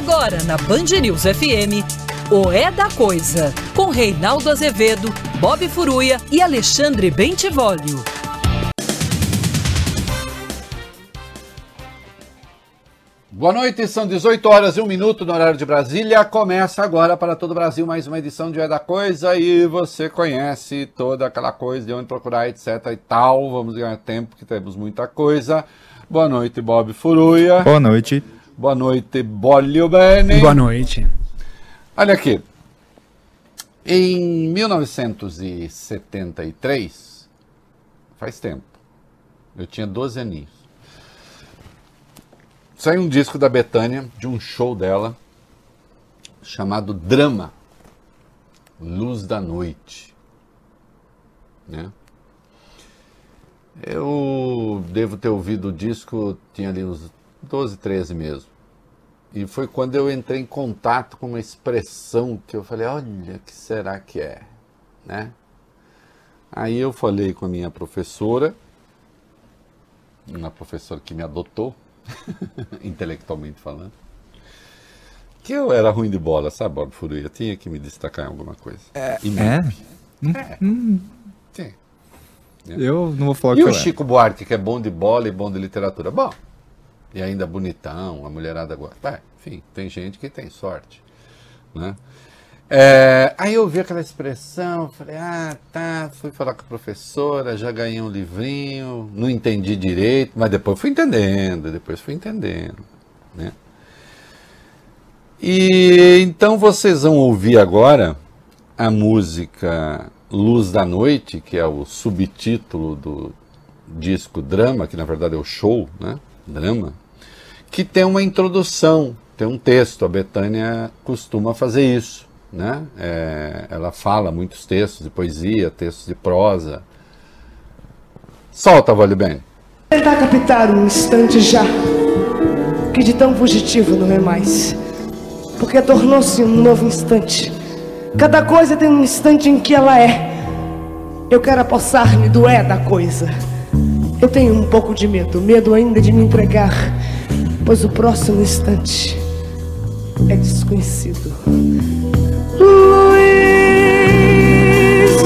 Agora na Band News FM, o É da Coisa, com Reinaldo Azevedo, Bob Furuia e Alexandre Bentivolio. Boa noite, são 18 horas e 1 minuto no horário de Brasília. Começa agora para todo o Brasil mais uma edição de É da Coisa e você conhece toda aquela coisa de onde procurar, etc e tal. Vamos ganhar tempo que temos muita coisa. Boa noite, Bob Furuia. Boa noite. Boa noite, Bolio Bene. Boa noite. Olha aqui. Em 1973, faz tempo, eu tinha 12 aninhos. Saiu um disco da Betânia, de um show dela, chamado Drama, Luz da Noite. Né? Eu devo ter ouvido o disco, tinha ali uns 12, 13 mesmo. E foi quando eu entrei em contato com uma expressão que eu falei, olha, que será que é? Né? Aí eu falei com a minha professora, uma professora que me adotou, intelectualmente falando, que eu era ruim de bola, sabe, Bob Furuia? Tinha que me destacar em alguma coisa. É? E É? É. Hum, Sim. eu não vou falar o E que o. Chico Buarque, que é bom de bola e bom de literatura? Bom, e ainda bonitão, a mulherada gosta. Enfim, tem gente que tem sorte. Né? É, aí eu vi aquela expressão, falei, ah, tá, fui falar com a professora, já ganhei um livrinho, não entendi direito, mas depois fui entendendo, depois fui entendendo. Né? E então vocês vão ouvir agora a música Luz da Noite, que é o subtítulo do disco Drama, que na verdade é o show, né? Drama, que tem uma introdução, tem um texto. A Betânia costuma fazer isso, né? É, ela fala muitos textos de poesia, textos de prosa. Solta, Vale Bem. Tentar captar um instante já, que de tão fugitivo não é mais, porque tornou-se um novo instante. Cada coisa tem um instante em que ela é. Eu quero apossar-me do é da coisa. Eu tenho um pouco de medo, medo ainda de me entregar, pois o próximo instante é desconhecido. Luz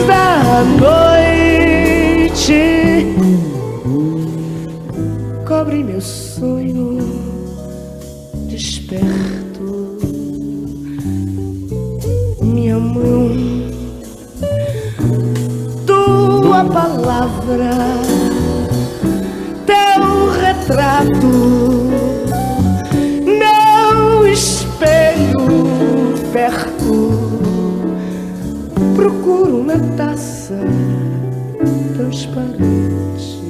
da noite cobre meu sonho desperto. Minha mão, tua palavra, retrato, meu espelho perto. Procuro na taça transparente.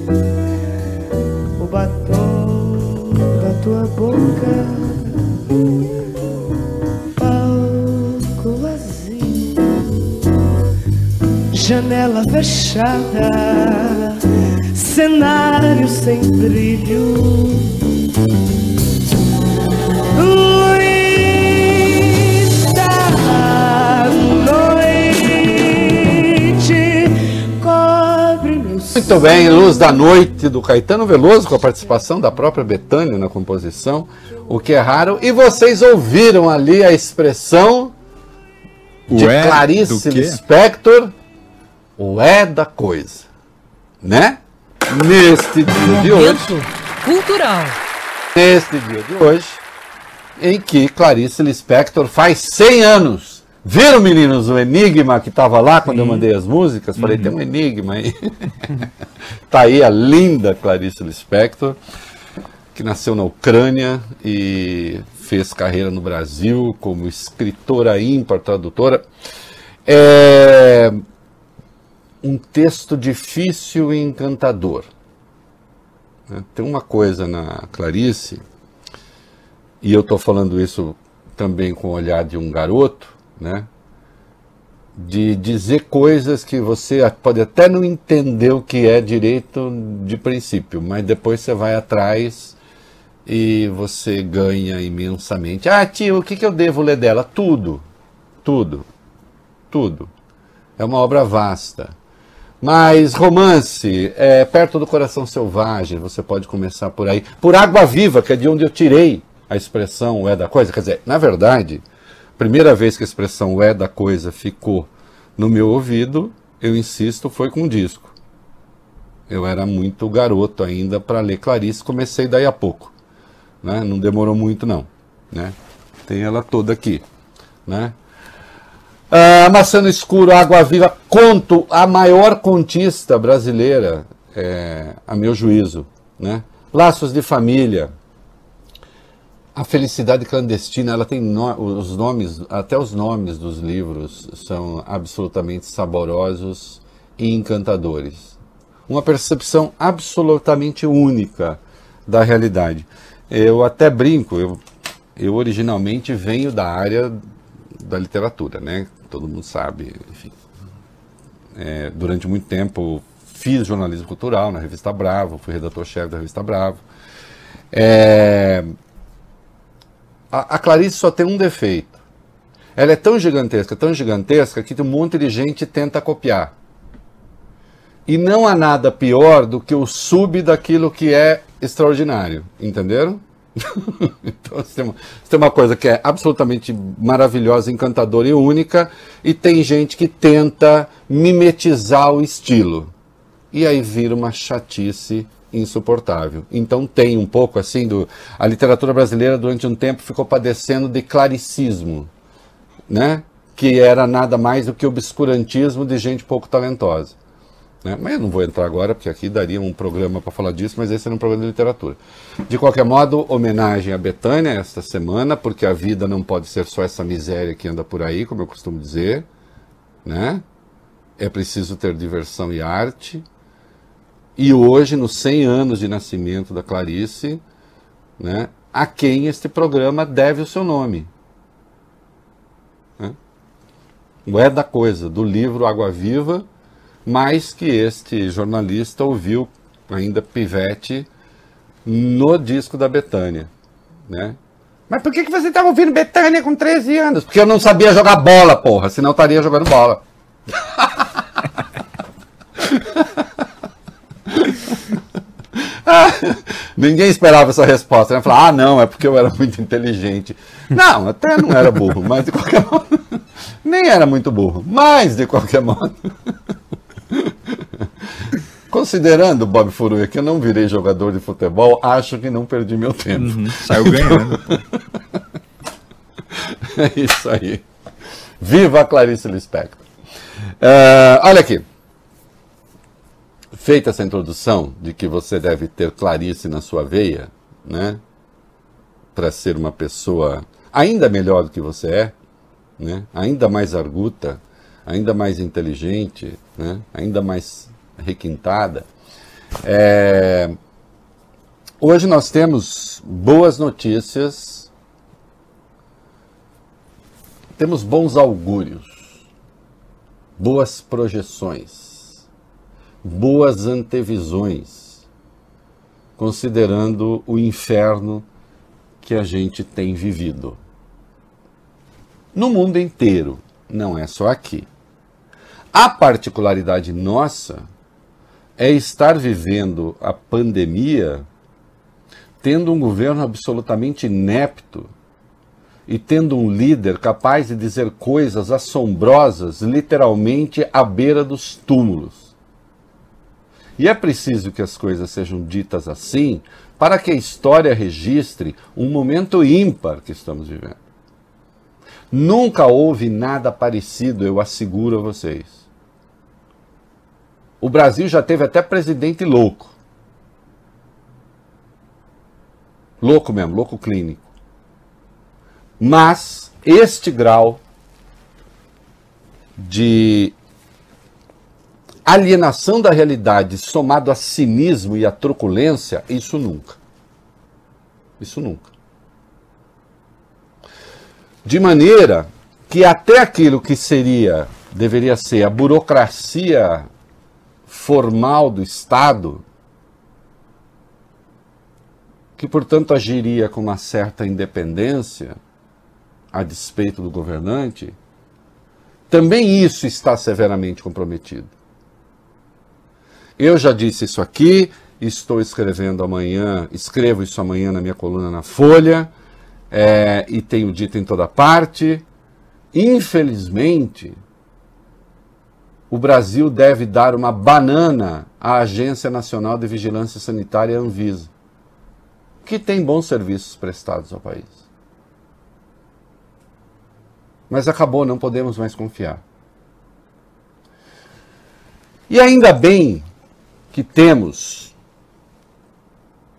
O batom da tua boca, palco vazio, janela fechada, cenário sem brilho. Luz da noite cobre meus Muito bem, Luz da Noite do Caetano Veloso, com a participação da própria Betânia na composição, o que é raro. E vocês ouviram ali a expressão de O é Clarice? Lispector, o é da coisa, né? Neste dia de hoje, cultural. neste dia de hoje, em que Clarice Lispector faz 100 anos. Viram, meninos, o enigma que estava lá quando eu mandei as músicas? Falei, tem um enigma aí. tá aí a linda Clarice Lispector, que nasceu na Ucrânia e fez carreira no Brasil como escritora ímpar, tradutora. É um texto difícil e encantador. Né? Tem uma coisa na Clarice, e eu estou falando isso também com o olhar de um garoto, né? de dizer coisas que você pode até não entender o que é direito de princípio, mas depois você vai atrás e você ganha imensamente. Ah, tio, o que, que eu devo ler dela? Tudo, tudo, tudo. É uma obra vasta. Mas romance, é, Perto do Coração Selvagem, você pode começar por aí. Por Água Viva, que é de onde eu tirei a expressão é da coisa? Quer dizer, na verdade, primeira vez que a expressão é da coisa ficou no meu ouvido, eu insisto, foi com um disco. Eu era muito garoto ainda para ler Clarice, comecei daí a pouco. Né? Não demorou muito, não. Né? Tem ela toda aqui. Né? Maçã no Escuro, Água Viva, conto a maior contista brasileira, é, a meu juízo. Né? Laços de Família, a felicidade clandestina, ela tem no, os nomes, até os nomes dos livros são absolutamente saborosos e encantadores. Uma percepção absolutamente única da realidade. Eu até brinco, eu, eu originalmente venho da área da literatura, né? Todo mundo sabe, enfim. É, durante muito tempo fiz jornalismo cultural na revista Bravo, fui redator-chefe da revista Bravo. É, a, a Clarice só tem um defeito. Ela é tão gigantesca, tão gigantesca, que um monte de gente tenta copiar. E não há nada pior do que o sub daquilo que é extraordinário. Entenderam? então você tem, uma, você tem uma coisa que é absolutamente maravilhosa, encantadora e única, e tem gente que tenta mimetizar o estilo. E aí vira uma chatice insuportável. Então tem um pouco assim do a literatura brasileira durante um tempo ficou padecendo de claricismo, né? Que era nada mais do que obscurantismo de gente pouco talentosa. Né? Mas eu não vou entrar agora, porque aqui daria um programa para falar disso, mas esse era um programa de literatura. De qualquer modo, homenagem a Betânia esta semana, porque a vida não pode ser só essa miséria que anda por aí, como eu costumo dizer. Né? É preciso ter diversão e arte. E hoje, nos 100 anos de nascimento da Clarice, né, a quem este programa deve o seu nome. Né? O é da coisa, do livro Água Viva, mais que este jornalista ouviu, ainda pivete, no disco da Betânia. Né? Mas por que, que você estava ouvindo Betânia com 13 anos? Porque eu não sabia jogar bola, porra, senão eu estaria jogando bola. Ninguém esperava essa resposta. Né? Falar, ah, não, é porque eu era muito inteligente. Não, até não era burro, mas de qualquer modo. Nem era muito burro, mas de qualquer modo. Considerando, Bob Furuia, que eu não virei jogador de futebol, acho que não perdi meu tempo. Uhum, saiu ganhando. é isso aí. Viva a Clarice Lispector. Uh, olha aqui. Feita essa introdução de que você deve ter Clarice na sua veia, né? Para ser uma pessoa ainda melhor do que você é, né? Ainda mais arguta, ainda mais inteligente, né? Ainda mais requintada. É... Hoje nós temos boas notícias, temos bons augúrios, boas projeções boas antevisões, considerando o inferno que a gente tem vivido. No mundo inteiro, não é só aqui. A particularidade nossa é estar vivendo a pandemia tendo um governo absolutamente inepto e tendo um líder capaz de dizer coisas assombrosas, literalmente à beira dos túmulos. E é preciso que as coisas sejam ditas assim para que a história registre um momento ímpar que estamos vivendo. Nunca houve nada parecido, eu asseguro a vocês. O Brasil já teve até presidente louco. Louco mesmo, louco clínico. Mas este grau de alienação da realidade somado a cinismo e a truculência, isso nunca. Isso nunca. De maneira que até aquilo que seria, deveria ser a burocracia formal do Estado, que portanto agiria com uma certa independência a despeito do governante, também isso está severamente comprometido. Eu já disse isso aqui, estou escrevendo amanhã, escrevo isso amanhã na minha coluna na Folha. é, e tenho dito em toda parte, infelizmente, o Brasil deve dar uma banana à Agência Nacional de Vigilância Sanitária, Anvisa, que tem bons serviços prestados ao país. Mas acabou, não podemos mais confiar. E ainda bem que temos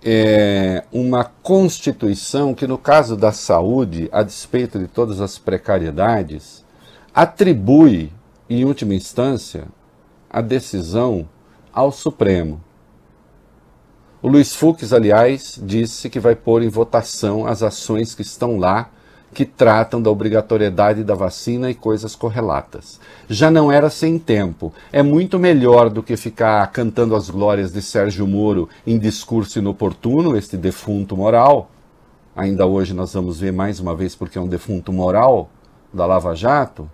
é, uma Constituição que, no caso da saúde, a despeito de todas as precariedades, atribui, em última instância, a decisão ao Supremo. O Luiz Fux, aliás, disse que vai pôr em votação as ações que estão lá que tratam da obrigatoriedade da vacina e coisas correlatas. Já não era sem tempo. É muito melhor do que ficar cantando as glórias de Sérgio Moro em discurso inoportuno, este defunto moral. Ainda hoje nós vamos ver mais uma vez porque é um defunto moral da Lava Jato.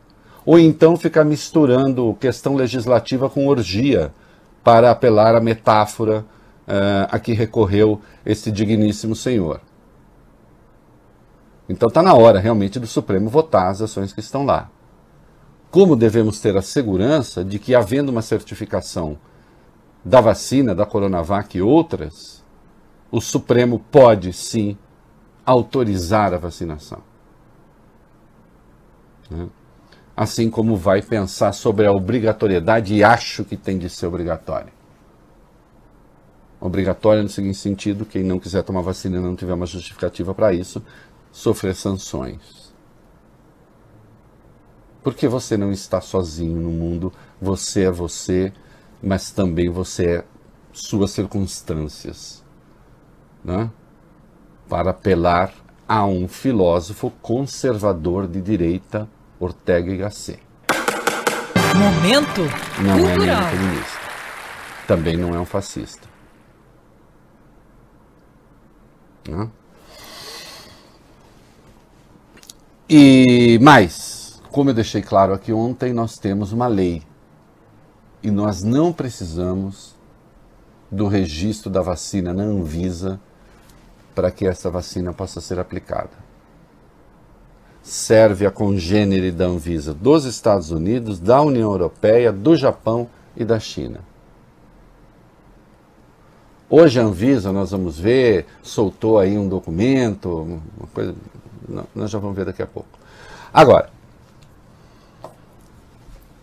Ou então ficar misturando questão legislativa com orgia para apelar à metáfora uh, a que recorreu este digníssimo senhor. Então está na hora realmente do Supremo votar as ações que estão lá. Como devemos ter a segurança de que, havendo uma certificação da vacina, da Coronavac e outras, o Supremo pode sim autorizar a vacinação. Né? Assim como vai pensar sobre a obrigatoriedade, e acho que tem de ser obrigatória. Obrigatória no seguinte sentido: quem não quiser tomar vacina e não tiver uma justificativa para isso, sofrer sanções. Porque você não está sozinho no mundo, você é você, mas também você é suas circunstâncias. Né? Para apelar a um filósofo conservador de direita, Ortega y Gasset. Momento não cultural. é comunista. Também não é um fascista. Né? E mais, como eu deixei claro aqui ontem, nós temos uma lei e nós não precisamos do registro da vacina na Anvisa para que essa vacina possa ser aplicada. Serve a congênere da Anvisa dos Estados Unidos, da União Europeia, do Japão e da China. Hoje a Anvisa, nós vamos ver, soltou aí um documento, uma coisa não, nós já vamos ver daqui a pouco. Agora,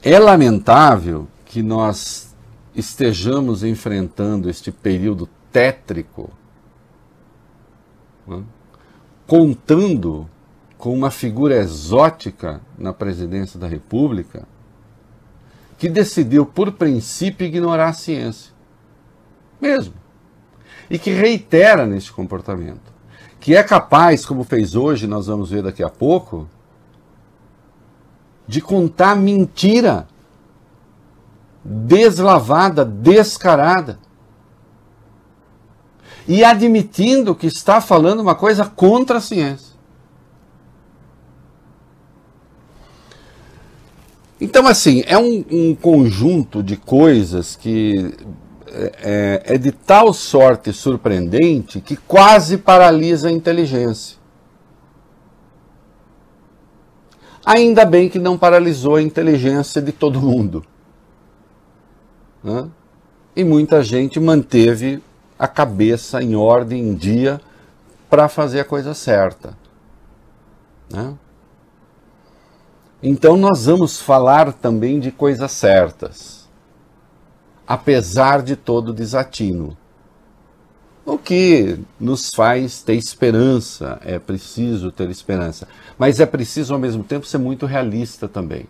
é lamentável que nós estejamos enfrentando este período tétrico, né, contando com uma figura exótica na presidência da República que decidiu, por princípio, ignorar a ciência. Mesmo. E que reitera neste comportamento que é capaz, como fez hoje, nós vamos ver daqui a pouco, de contar mentira deslavada, descarada. E admitindo que está falando uma coisa contra a ciência. Então, assim, é um, um conjunto de coisas que é, é, é de tal sorte surpreendente que quase paralisa a inteligência. Ainda bem que não paralisou a inteligência de todo mundo. Né? E muita gente manteve a cabeça em ordem, em dia, para fazer a coisa certa. Né? Então, nós vamos falar também de coisas certas apesar de todo desatino. O que nos faz ter esperança, é preciso ter esperança. Mas é preciso, ao mesmo tempo, ser muito realista também.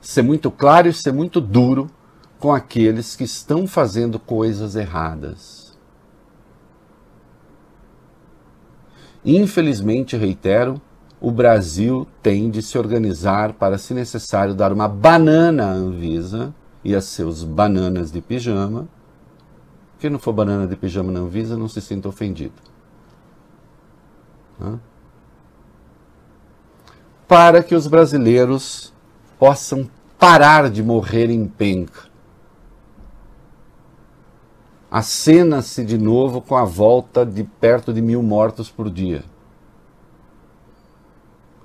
Ser muito claro e ser muito duro com aqueles que estão fazendo coisas erradas. Infelizmente, reitero, o Brasil tem de se organizar para, se necessário, dar uma banana à Anvisa e as seus bananas de pijama. Quem não for banana de pijama na Anvisa não se sinta ofendido. Hã? Para que os brasileiros possam parar de morrer em penca. Acena-se de novo com a volta de perto de mil mortos por dia.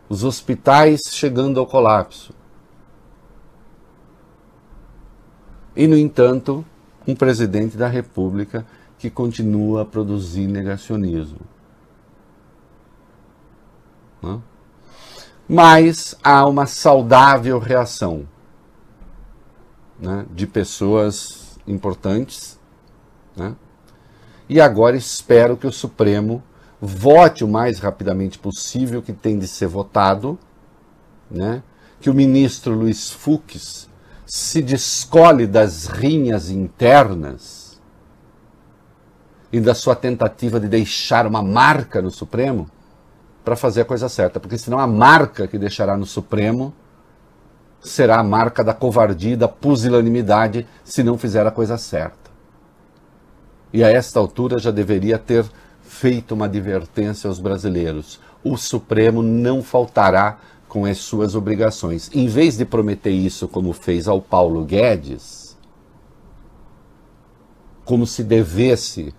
Os hospitais chegando ao colapso. E, no entanto, um presidente da República que continua a produzir negacionismo. Não? Mas há uma saudável reação né, de pessoas importantes. Né? E agora espero que o Supremo vote o mais rapidamente possível que tem de ser votado, né? que o ministro Luiz Fux se descole das rinhas internas e da sua tentativa de deixar uma marca no Supremo para fazer a coisa certa, porque senão a marca que deixará no Supremo será a marca da covardia, da pusilanimidade, se não fizer a coisa certa. E a esta altura já deveria ter feito uma advertência aos brasileiros. O Supremo não faltará com as suas obrigações. Em vez de prometer isso como fez ao Paulo Guedes, como se devesse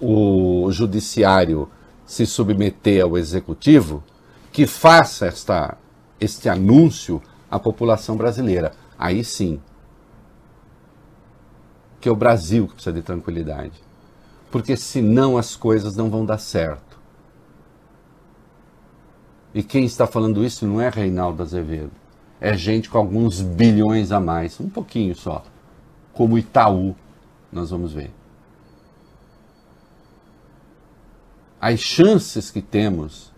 o judiciário se submeter ao executivo, que faça esta, este anúncio à população brasileira. Aí sim, que é o Brasil que precisa de tranquilidade. Porque senão as coisas não vão dar certo. E quem está falando isso não é Reinaldo Azevedo. É gente com alguns bilhões a mais, um pouquinho só. Como Itaú, nós vamos ver. As chances que temos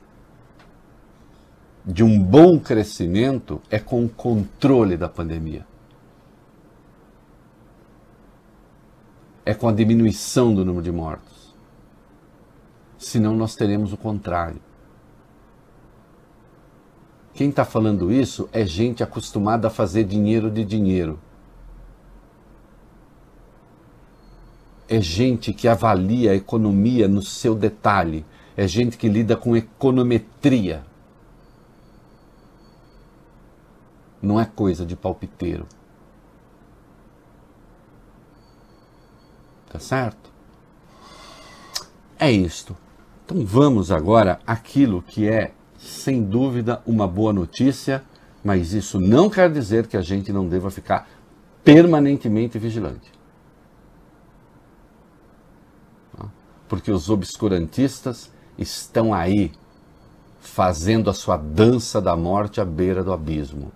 de um bom crescimento é com o controle da pandemia. É com a diminuição do número de mortos. Senão nós teremos o contrário. Quem está falando isso é gente acostumada a fazer dinheiro de dinheiro. É gente que avalia a economia no seu detalhe. É gente que lida com econometria. Não é coisa de palpiteiro. Tá certo? É isto. Então vamos agora àquilo que é sem dúvida, uma boa notícia, mas isso não quer dizer que a gente não deva ficar permanentemente vigilante. Tá? Porque os obscurantistas estão aí fazendo a sua dança da morte à beira do abismo.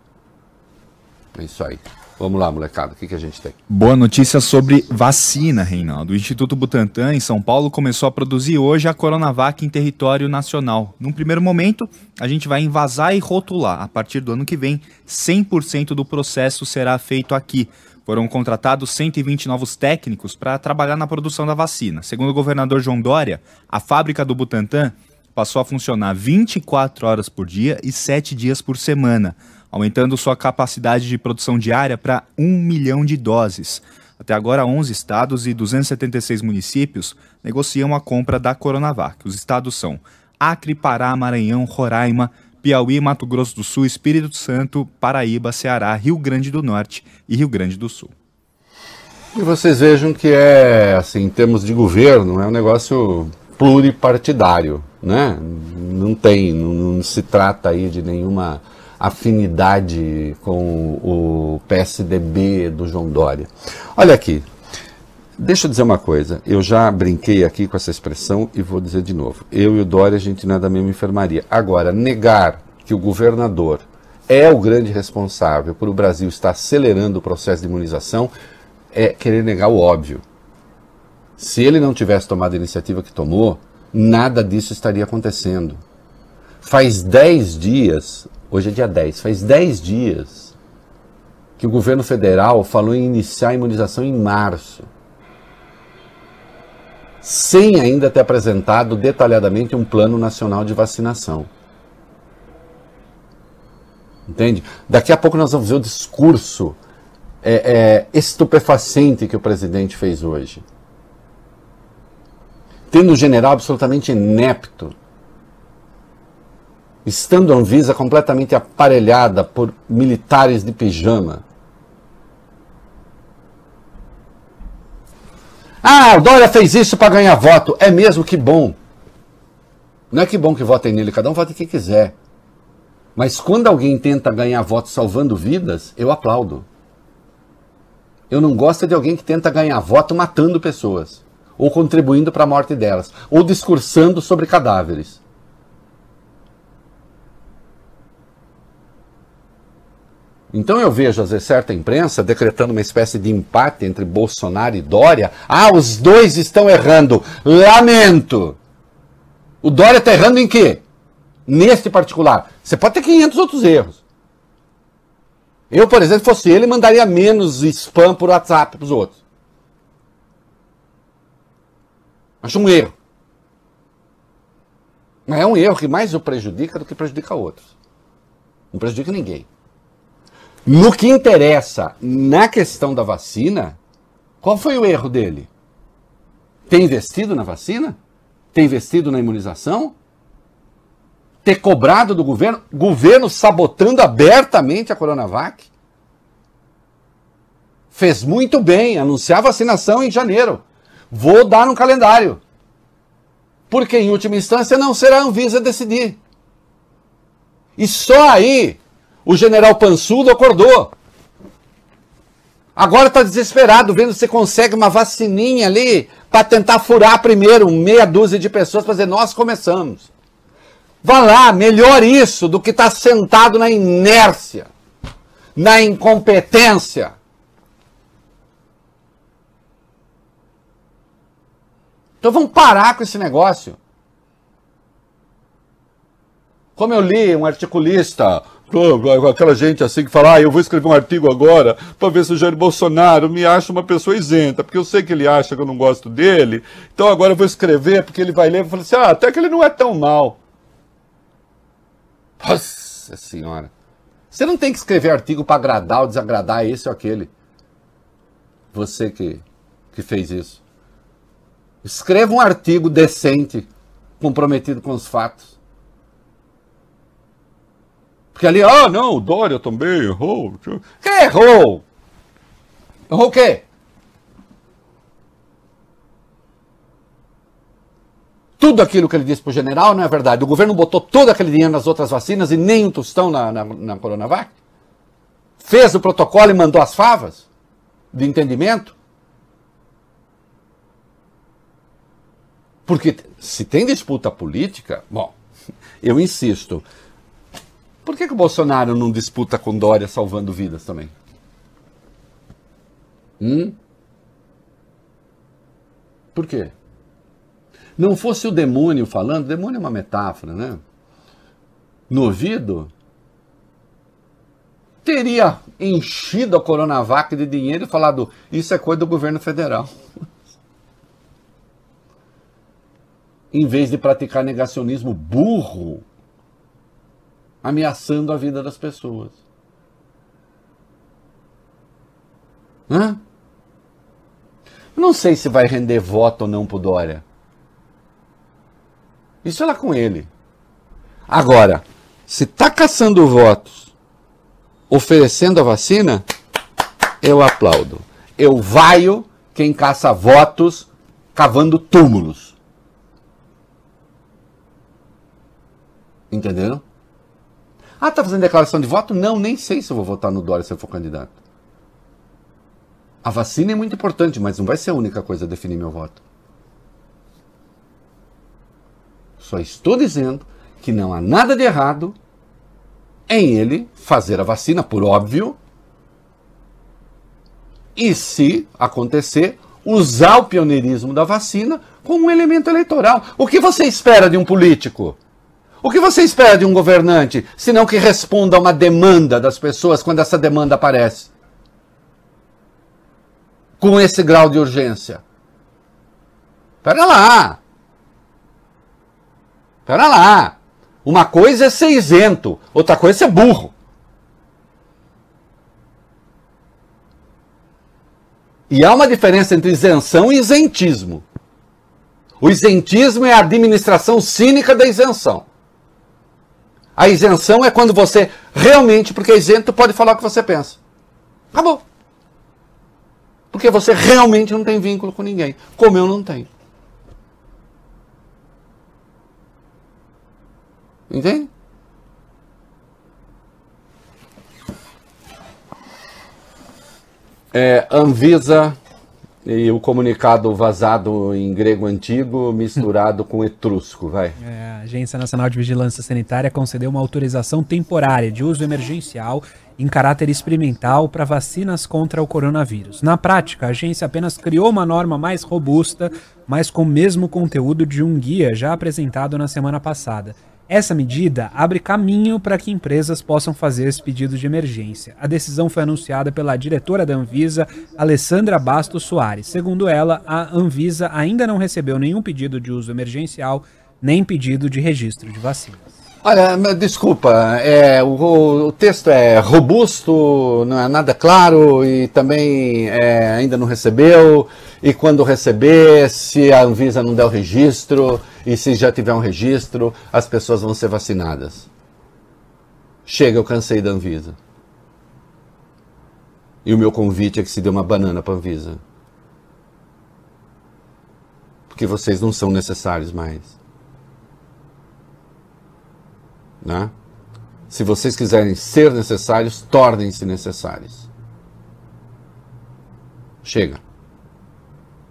É isso aí. Vamos lá, molecada, o que, que a gente tem? Boa notícia sobre vacina, Reinaldo. O Instituto Butantan, em São Paulo, começou a produzir hoje a Coronavac em território nacional. Num primeiro momento, a gente vai invasar e rotular. A partir do ano que vem, 100% do processo será feito aqui. Foram contratados 120 novos técnicos para trabalhar na produção da vacina. Segundo o governador João Dória, a fábrica do Butantan passou a funcionar 24 horas por dia e 7 dias por semana aumentando sua capacidade de produção diária para 1 milhão de doses. Até agora, 11 estados e 276 municípios negociam a compra da Coronavac. Os estados são Acre, Pará, Maranhão, Roraima, Piauí, Mato Grosso do Sul, Espírito Santo, Paraíba, Ceará, Rio Grande do Norte e Rio Grande do Sul. E vocês vejam que é, assim, em termos de governo, é um negócio pluripartidário, né? Não tem, não, não se trata aí de nenhuma afinidade com o PSDB do João Dória. Olha aqui, deixa eu dizer uma coisa. Eu já brinquei aqui com essa expressão e vou dizer de novo. Eu e o Dória, a gente não é da mesma enfermaria. Agora, negar que o governador é o grande responsável por o Brasil estar acelerando o processo de imunização é querer negar o óbvio. Se ele não tivesse tomado a iniciativa que tomou, nada disso estaria acontecendo. Faz 10 dias Hoje é dia 10. Faz 10 dias que o governo federal falou em iniciar a imunização em março. Sem ainda ter apresentado detalhadamente um plano nacional de vacinação. Entende? Daqui a pouco nós vamos ver o discurso é, é, estupefaciente que o presidente fez hoje. Tendo um general absolutamente inepto estando a Anvisa completamente aparelhada por militares de pijama. Ah, o Dória fez isso para ganhar voto. É mesmo que bom. Não é que bom que votem nele, cada um vota quem quiser. Mas quando alguém tenta ganhar votos salvando vidas, eu aplaudo. Eu não gosto de alguém que tenta ganhar voto matando pessoas, ou contribuindo para a morte delas, ou discursando sobre cadáveres. Então eu vejo, às vezes, certa imprensa decretando uma espécie de empate entre Bolsonaro e Dória. Ah, os dois estão errando. Lamento. O Dória está errando em quê? Neste particular. Você pode ter 500 outros erros. Eu, por exemplo, fosse ele, mandaria menos spam por WhatsApp para os outros. Acho um erro. Mas é um erro que mais o prejudica do que prejudica outros. Não prejudica ninguém. No que interessa na questão da vacina, qual foi o erro dele? Ter investido na vacina? Ter investido na imunização? Ter cobrado do governo? Governo sabotando abertamente a Coronavac? Fez muito bem anunciar vacinação em janeiro. Vou dar um calendário. Porque, em última instância, não será a Anvisa decidir. E só aí o general Pansudo acordou. Agora está desesperado, vendo se consegue uma vacininha ali para tentar furar primeiro meia dúzia de pessoas para dizer: nós começamos. Vá lá, melhor isso do que estar tá sentado na inércia, na incompetência. Então vamos parar com esse negócio. Como eu li um articulista, aquela gente assim que fala, ah, eu vou escrever um artigo agora para ver se o Jair Bolsonaro me acha uma pessoa isenta, porque eu sei que ele acha que eu não gosto dele, então agora eu vou escrever porque ele vai ler e falar assim, ah, até que ele não é tão mal. Nossa senhora. Você não tem que escrever artigo para agradar ou desagradar esse ou aquele. Você que, que fez isso. Escreva um artigo decente, comprometido com os fatos. Porque ali, ah, não, o Dória também errou. Quem errou? Errou o quê? Tudo aquilo que ele disse para o general não é verdade. O governo botou todo aquele dinheiro nas outras vacinas e nem um tostão na, na, na Coronavac? Fez o protocolo e mandou as favas de entendimento? Porque se tem disputa política, bom, eu insisto, por que, que o Bolsonaro não disputa com Dória salvando vidas também? Hum? Por quê? Não fosse o demônio falando, demônio é uma metáfora, né? No ouvido, teria enchido a Coronavac de dinheiro e falado: isso é coisa do governo federal. em vez de praticar negacionismo burro ameaçando a vida das pessoas. Hã? Não sei se vai render voto ou não pro Dória. Isso é lá com ele. Agora, se tá caçando votos, oferecendo a vacina, eu aplaudo. Eu vaio quem caça votos cavando túmulos. Entenderam? Ah, tá fazendo declaração de voto? Não, nem sei se eu vou votar no Dória se eu for candidato. A vacina é muito importante, mas não vai ser a única coisa a definir meu voto. Só estou dizendo que não há nada de errado em ele fazer a vacina, por óbvio, e se acontecer, usar o pioneirismo da vacina como um elemento eleitoral. O que você espera de um político? O que você espera de um governante, senão que responda a uma demanda das pessoas quando essa demanda aparece? Com esse grau de urgência. Pera lá. Pera lá. Uma coisa é ser isento, outra coisa é ser burro. E há uma diferença entre isenção e isentismo. O isentismo é a administração cínica da isenção. A isenção é quando você realmente, porque é isento, pode falar o que você pensa. Acabou. Porque você realmente não tem vínculo com ninguém, como eu não tenho. Entende? É, Anvisa e o comunicado vazado em grego antigo misturado com etrusco, vai. É, a Agência Nacional de Vigilância Sanitária concedeu uma autorização temporária de uso emergencial em caráter experimental para vacinas contra o coronavírus. Na prática, a agência apenas criou uma norma mais robusta, mas com o mesmo conteúdo de um guia já apresentado na semana passada. Essa medida abre caminho para que empresas possam fazer esse pedido de emergência. A decisão foi anunciada pela diretora da Anvisa, Alessandra Bastos Soares. Segundo ela, a Anvisa ainda não recebeu nenhum pedido de uso emergencial, nem pedido de registro de vacinas. Olha, desculpa, é, o, o, texto é robusto, não é nada claro e também é, ainda não recebeu. E quando receber, se a Anvisa não der o registro e se já tiver um registro, as pessoas vão ser vacinadas. Chega, eu cansei da Anvisa. E o meu convite é que se dê uma banana para a Anvisa. Porque vocês não são necessários mais. Né? Se vocês quiserem ser necessários, tornem-se necessários. Chega.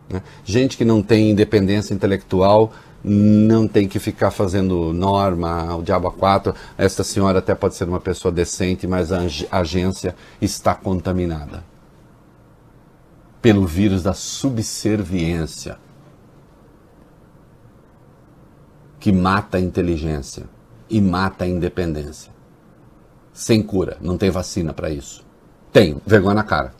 Né? Gente que não tem independência intelectual não tem que ficar fazendo norma, o diabo a quatro. Esta senhora até pode ser uma pessoa decente, mas a agência está contaminada pelo vírus da subserviência que mata a inteligência e mata a independência. Sem cura, não tem vacina para isso. Tem, vergonha na cara.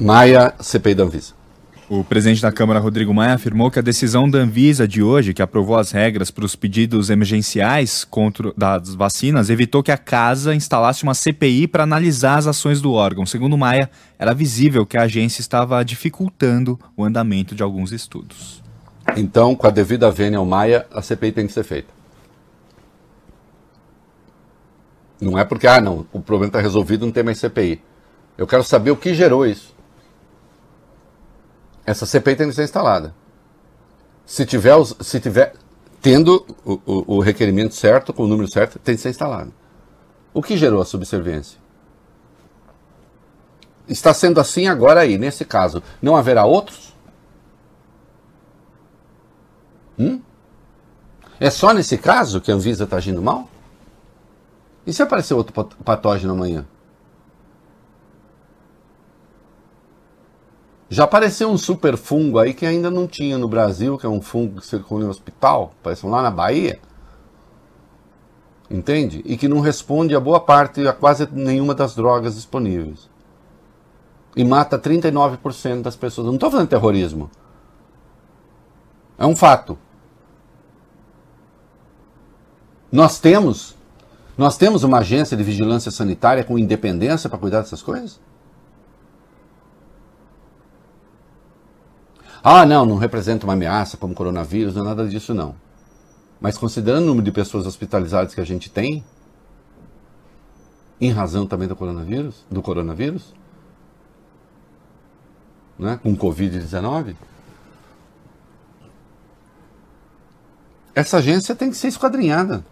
Maia, CPI da Anvisa. O presidente da Câmara, Rodrigo Maia, afirmou que a decisão da Anvisa de hoje, que aprovou as regras para os pedidos emergenciais contra das vacinas, evitou que a casa instalasse uma CPI para analisar as ações do órgão. Segundo Maia, era visível que a agência estava dificultando o andamento de alguns estudos. Então, com a devida vênia ao Maia, a CPI tem que ser feita. Não é porque, ah, não, o problema está resolvido, não tem mais CPI. Eu quero saber o que gerou isso. Essa CPI tem que ser instalada. Se tiver, se tiver tendo o, o, o requerimento certo, com o número certo, tem que ser instalado. O que gerou a subserviência? Está sendo assim agora aí, nesse caso. Não haverá outros? Hum? É só nesse caso que a Anvisa está agindo mal? E se aparecer outro patógeno amanhã? Já apareceu um super fungo aí que ainda não tinha no Brasil, que é um fungo que circula no hospital, apareceu lá na Bahia. Entende? E que não responde a boa parte, a quase nenhuma das drogas disponíveis. E mata 39% das pessoas. não estou fazendo terrorismo. É um fato. Nós temos, nós temos uma agência de vigilância sanitária com independência para cuidar dessas coisas? Ah, não, não representa uma ameaça como coronavírus, não é nada disso não. Mas considerando o número de pessoas hospitalizadas que a gente tem, em razão também do coronavírus, do coronavírus, né, com Covid-19, essa agência tem que ser esquadrinhada.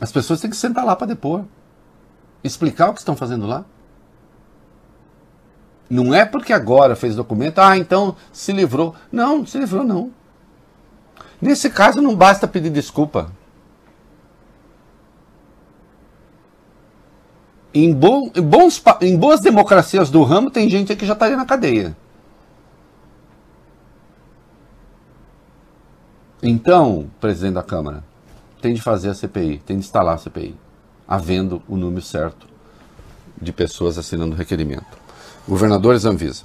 As pessoas têm que sentar lá para depor. Explicar o que estão fazendo lá. Não é porque agora fez documento, ah, então se livrou. Não, se livrou não. Nesse caso não basta pedir desculpa. Em, bom, em, bons, em boas democracias do ramo tem gente que já estaria na cadeia. Então, presidente da Câmara, tem de fazer a CPI, tem de instalar a CPI, havendo o número certo de pessoas assinando o requerimento. Governadores Anvisa.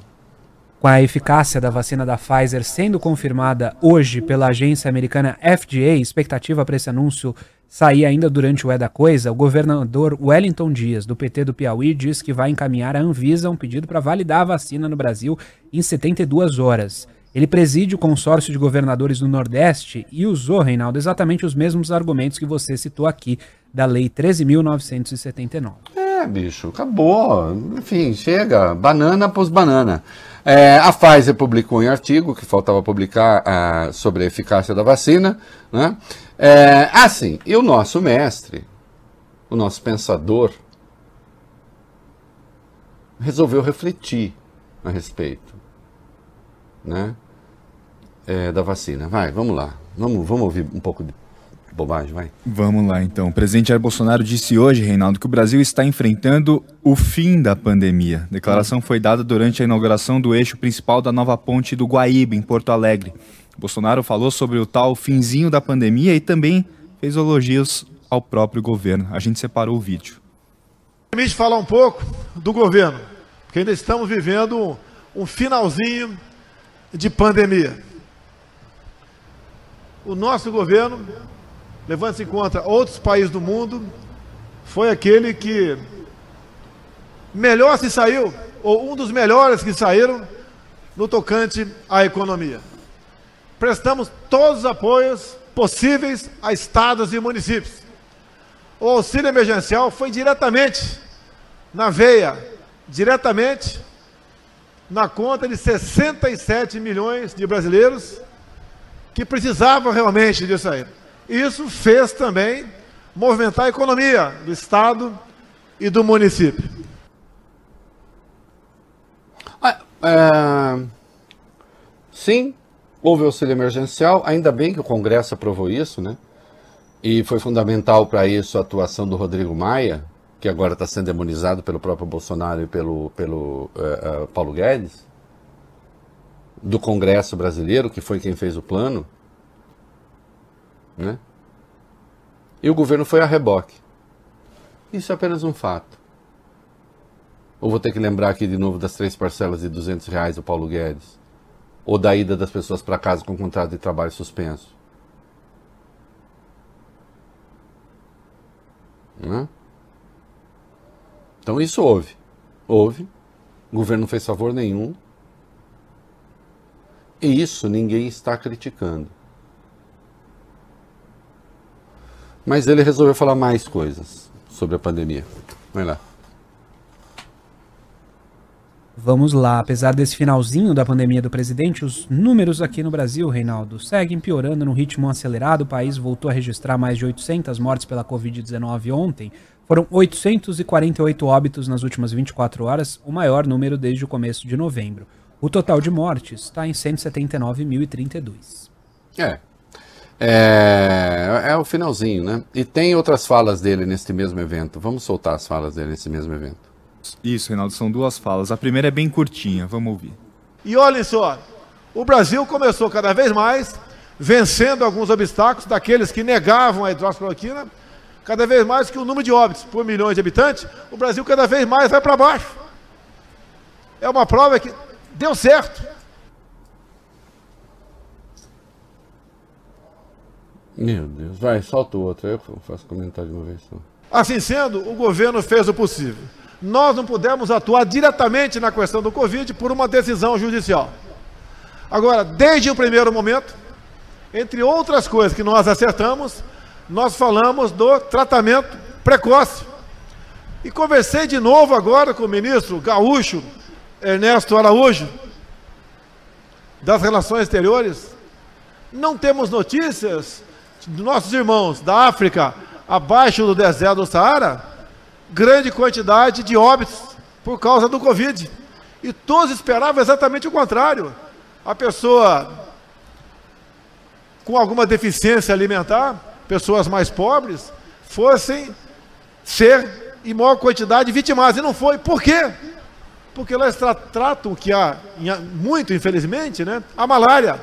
Com a eficácia da vacina da Pfizer sendo confirmada hoje pela agência americana FDA, expectativa para esse anúncio sair ainda durante o É da Coisa, o governador Wellington Dias, do PT do Piauí, diz que vai encaminhar à Anvisa um pedido para validar a vacina no Brasil em 72 horas. Ele preside o consórcio de governadores do Nordeste e usou, Reinaldo, exatamente os mesmos argumentos que você citou aqui da Lei 13.979. É, bicho, acabou. Enfim, chega. Banana pros banana. É, a Pfizer publicou em artigo, que faltava publicar uh, sobre a eficácia da vacina. Né? É, assim, e o nosso mestre, o nosso pensador, resolveu refletir a respeito né, é, da vacina. Vai, vamos lá. Vamos, vamos ouvir um pouco de bobagem, vai. Vamos lá então. O presidente Jair Bolsonaro disse hoje, Reinaldo, que o Brasil está enfrentando o fim da pandemia. A declaração foi dada durante a inauguração do eixo principal da nova ponte do Guaíba, em Porto Alegre. Bolsonaro falou sobre o tal finzinho da pandemia e também fez elogios ao próprio governo. A gente separou o vídeo. Permite falar um pouco do governo, porque ainda estamos vivendo um finalzinho de pandemia. O nosso governo, levando-se em conta outros países do mundo, foi aquele que melhor se saiu, ou um dos melhores que saíram, no tocante à economia. Prestamos todos os apoios possíveis a estados e municípios. O auxílio emergencial foi diretamente na veia, diretamente na conta de 67 milhões de brasileiros que precisavam realmente disso aí. Isso fez também movimentar a economia do Estado e do município. Ah, é... Sim, houve auxílio emergencial, ainda bem que o Congresso aprovou isso, né? E foi fundamental para isso a atuação do Rodrigo Maia, que agora está sendo demonizado pelo próprio Bolsonaro e pelo, pelo uh, uh, Paulo Guedes, do Congresso brasileiro, que foi quem fez o plano. Né? E o governo foi a reboque. Isso é apenas um fato. Ou vou ter que lembrar aqui de novo das três parcelas de 200 reais do Paulo Guedes? Ou da ida das pessoas para casa com contrato de trabalho suspenso? Né? Então isso houve. Houve. O governo não fez favor nenhum. E isso ninguém está criticando. Mas ele resolveu falar mais coisas sobre a pandemia. Vai lá. Vamos lá, apesar desse finalzinho da pandemia do presidente, os números aqui no Brasil, Reinaldo, seguem piorando num ritmo acelerado. O país voltou a registrar mais de 800 mortes pela Covid-19 ontem. Foram 848 óbitos nas últimas 24 horas, o maior número desde o começo de novembro. O total de mortes está em 179.032. É. é. É o finalzinho, né? E tem outras falas dele neste mesmo evento. Vamos soltar as falas dele nesse mesmo evento. Isso, Reinaldo, são duas falas. A primeira é bem curtinha, vamos ouvir. E olhem só, o Brasil começou cada vez mais vencendo alguns obstáculos daqueles que negavam a hidroxicloroquina, cada vez mais que o número de óbitos por milhões de habitantes, o Brasil cada vez mais vai para baixo. É uma prova que deu certo. Meu Deus, vai, solta o outro, eu faço comentário de uma vez só. Assim sendo, o governo fez o possível nós não pudemos atuar diretamente na questão do Covid por uma decisão judicial. Agora, desde o primeiro momento, entre outras coisas que nós acertamos, nós falamos do tratamento precoce. E conversei de novo agora com o ministro gaúcho Ernesto Araújo, das Relações Exteriores. Não temos notícias dos nossos irmãos da África abaixo do deserto do Saara grande quantidade de óbitos por causa do Covid. E todos esperavam exatamente o contrário. A pessoa com alguma deficiência alimentar, pessoas mais pobres, fossem ser em maior quantidade vitimadas. E não foi. Por quê? Porque elas tra tratam que há, muito infelizmente, né, a malária.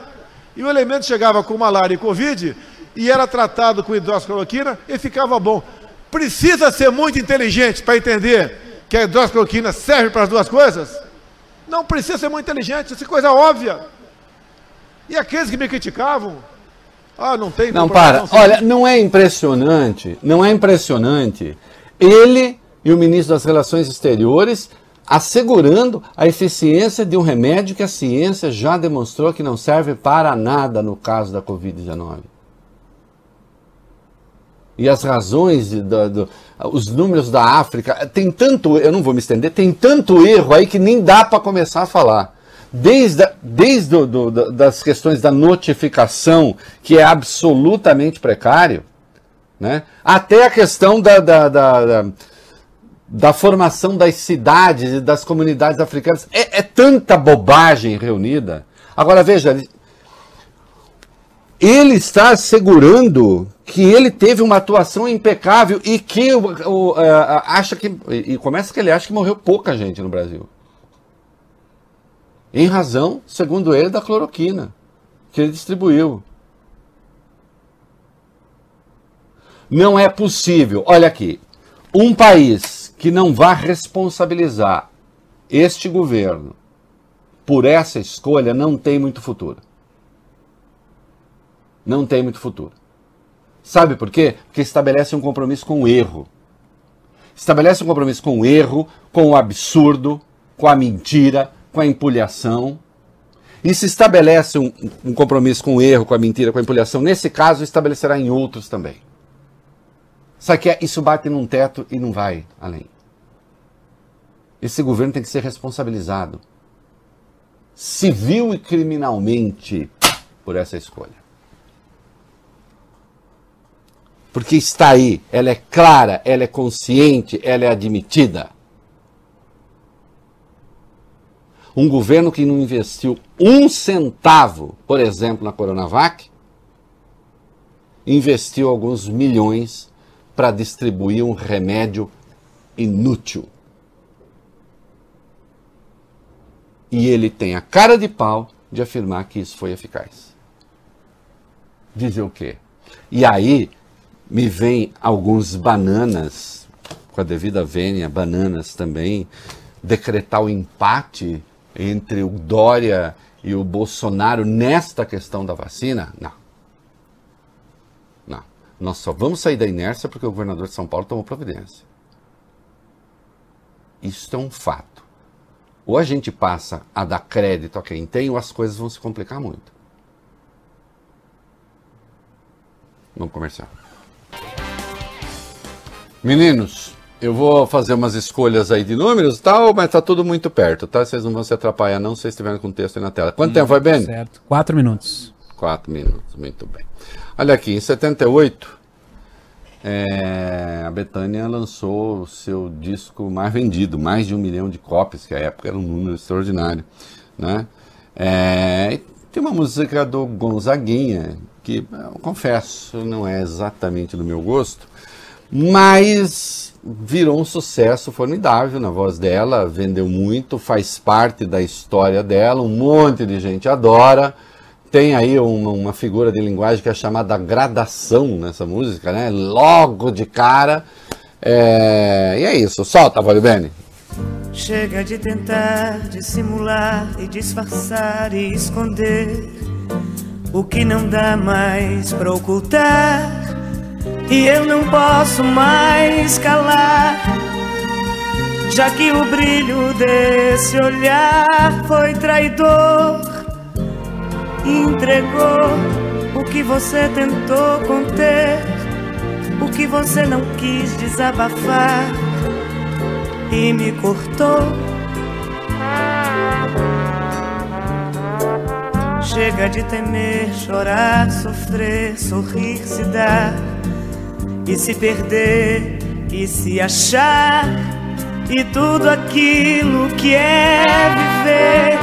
E o elemento chegava com malária e Covid e era tratado com hidroxicloroquina e ficava bom. Precisa ser muito inteligente para entender que a hidroxicloroquina serve para as duas coisas? Não precisa ser muito inteligente, isso é coisa óbvia. E aqueles que me criticavam, ah, não tem. Não, para. Não, Olha, não é impressionante, não é impressionante. Ele e o ministro das Relações Exteriores assegurando a eficiência de um remédio que a ciência já demonstrou que não serve para nada no caso da Covid-19 e as razões, do, do, os números da África, tem tanto, eu não vou me estender, tem tanto erro aí que nem dá para começar a falar. Desde, desde do, do, das questões da notificação, que é absolutamente precário, Né? Até a questão da, da, da, da, da formação das cidades e das comunidades africanas. É, é tanta bobagem reunida. Agora veja, ele está assegurando que ele teve uma atuação impecável e que o, uh, acha que. E começa que ele acha que morreu pouca gente no Brasil. Em razão, segundo ele, da cloroquina que ele distribuiu. Não é possível. Olha aqui. Um país que não vá responsabilizar este governo por essa escolha não tem muito futuro. Não tem muito futuro. Sabe por quê? Porque estabelece um compromisso com o erro. Estabelece um compromisso com o erro, com o absurdo, com a mentira, com a empulhação. E se estabelece um, um compromisso com o erro, com a mentira, com a empulhação, nesse caso estabelecerá em outros também. Só que isso bate num teto e não vai além. Esse governo tem que ser responsabilizado, civil e criminalmente, por essa escolha. Porque está aí, ela é clara, ela é consciente, ela é admitida. Um governo que não investiu um centavo, por exemplo, na Coronavac, investiu alguns milhões para distribuir um remédio inútil. E ele tem a cara de pau de afirmar que isso foi eficaz. Dizer o quê? E aí me vem alguns bananas, com a devida vênia, bananas também, decretar o empate entre o Dória e o Bolsonaro nesta questão da vacina? Não. Não. Nós só vamos sair da inércia porque o governador de São Paulo tomou providência. Isso é um fato. Ou a gente passa a dar crédito a quem tem, ou as coisas vão se complicar muito. Vamos começar. Meninos, eu vou fazer umas escolhas aí de números e tal, mas tá tudo muito perto, tá? Vocês não vão se atrapalhar não se vocês estiverem com o texto aí na tela. Quanto hum, tempo vai, Ben? Certo. Quatro minutos. Quatro minutos, muito bem. Olha aqui, em 78, é, a Betânia lançou o seu disco mais vendido, mais de um milhão de cópias, que à época era um número extraordinário, né? É, tem uma música do Gonzaguinha, que eu confesso, não é exatamente do meu gosto, mas virou um sucesso formidável na voz dela, vendeu muito, faz parte da história dela, um monte de gente adora. Tem aí uma, uma figura de linguagem que é chamada gradação nessa música, né? Logo de cara. É... E é isso, solta, Vale Bene. Chega de tentar dissimular e disfarçar e esconder o que não dá mais pra ocultar e eu não posso mais calar, já que o brilho desse olhar foi traidor. Entregou o que você tentou conter, o que você não quis desabafar e me cortou. Chega de temer, chorar, sofrer, sorrir, se dar e se perder e se achar e tudo aquilo que é viver.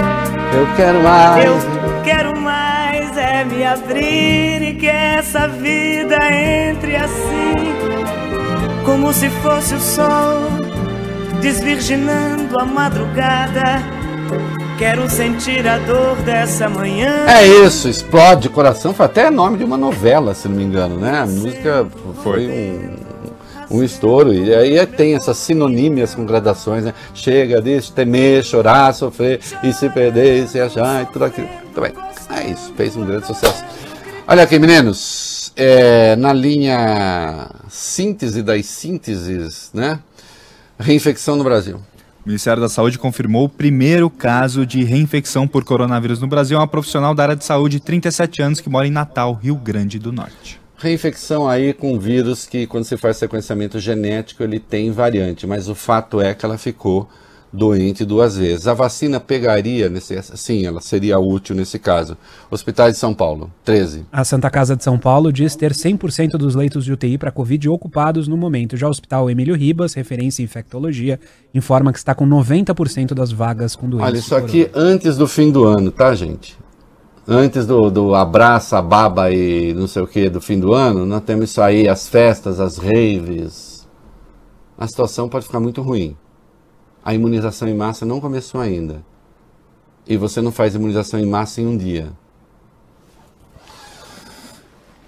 Eu quero mais. Eu quero mais é me abrir e que essa vida entre assim, como se fosse o sol desvirginando a madrugada Quero sentir a dor dessa manhã. É isso, explode coração. Foi até nome de uma novela, se não me engano, né? A música foi um, um estouro. E aí tem essas sinonímias com gradações, né? Chega de temer, chorar, sofrer e se perder, e se achar e tudo aquilo. Muito bem. É isso, fez um grande sucesso. Olha aqui, meninos. É, na linha síntese das sínteses, né? Reinfecção no Brasil. O Ministério da Saúde confirmou o primeiro caso de reinfecção por coronavírus no Brasil. É uma profissional da área de saúde de 37 anos que mora em Natal, Rio Grande do Norte. Reinfecção aí com vírus que, quando se faz sequenciamento genético, ele tem variante, mas o fato é que ela ficou doente duas vezes. A vacina pegaria, nesse, sim, ela seria útil nesse caso. Hospitais de São Paulo, 13. A Santa Casa de São Paulo diz ter 100% dos leitos de UTI para Covid ocupados no momento. Já o Hospital Emílio Ribas, referência em infectologia, informa que está com 90% das vagas com doenças. Olha, isso aqui antes do fim do ano, tá, gente? Antes do, do abraça, baba e não sei o que do fim do ano, nós temos isso aí, as festas, as raves. A situação pode ficar muito ruim a imunização em massa não começou ainda. E você não faz imunização em massa em um dia.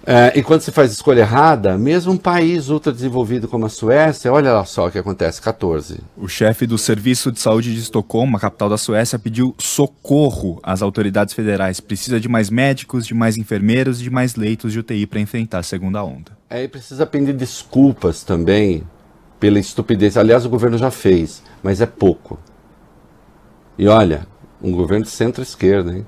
É, e quando você faz escolha errada, mesmo um país ultradesenvolvido como a Suécia, olha só o que acontece, 14. O chefe do Serviço de Saúde de Estocolmo, a capital da Suécia, pediu socorro às autoridades federais. Precisa de mais médicos, de mais enfermeiros e de mais leitos de UTI para enfrentar a segunda onda. É, e precisa pedir desculpas também pela estupidez. Aliás, o governo já fez, mas é pouco. E olha, um governo de centro-esquerda, hein?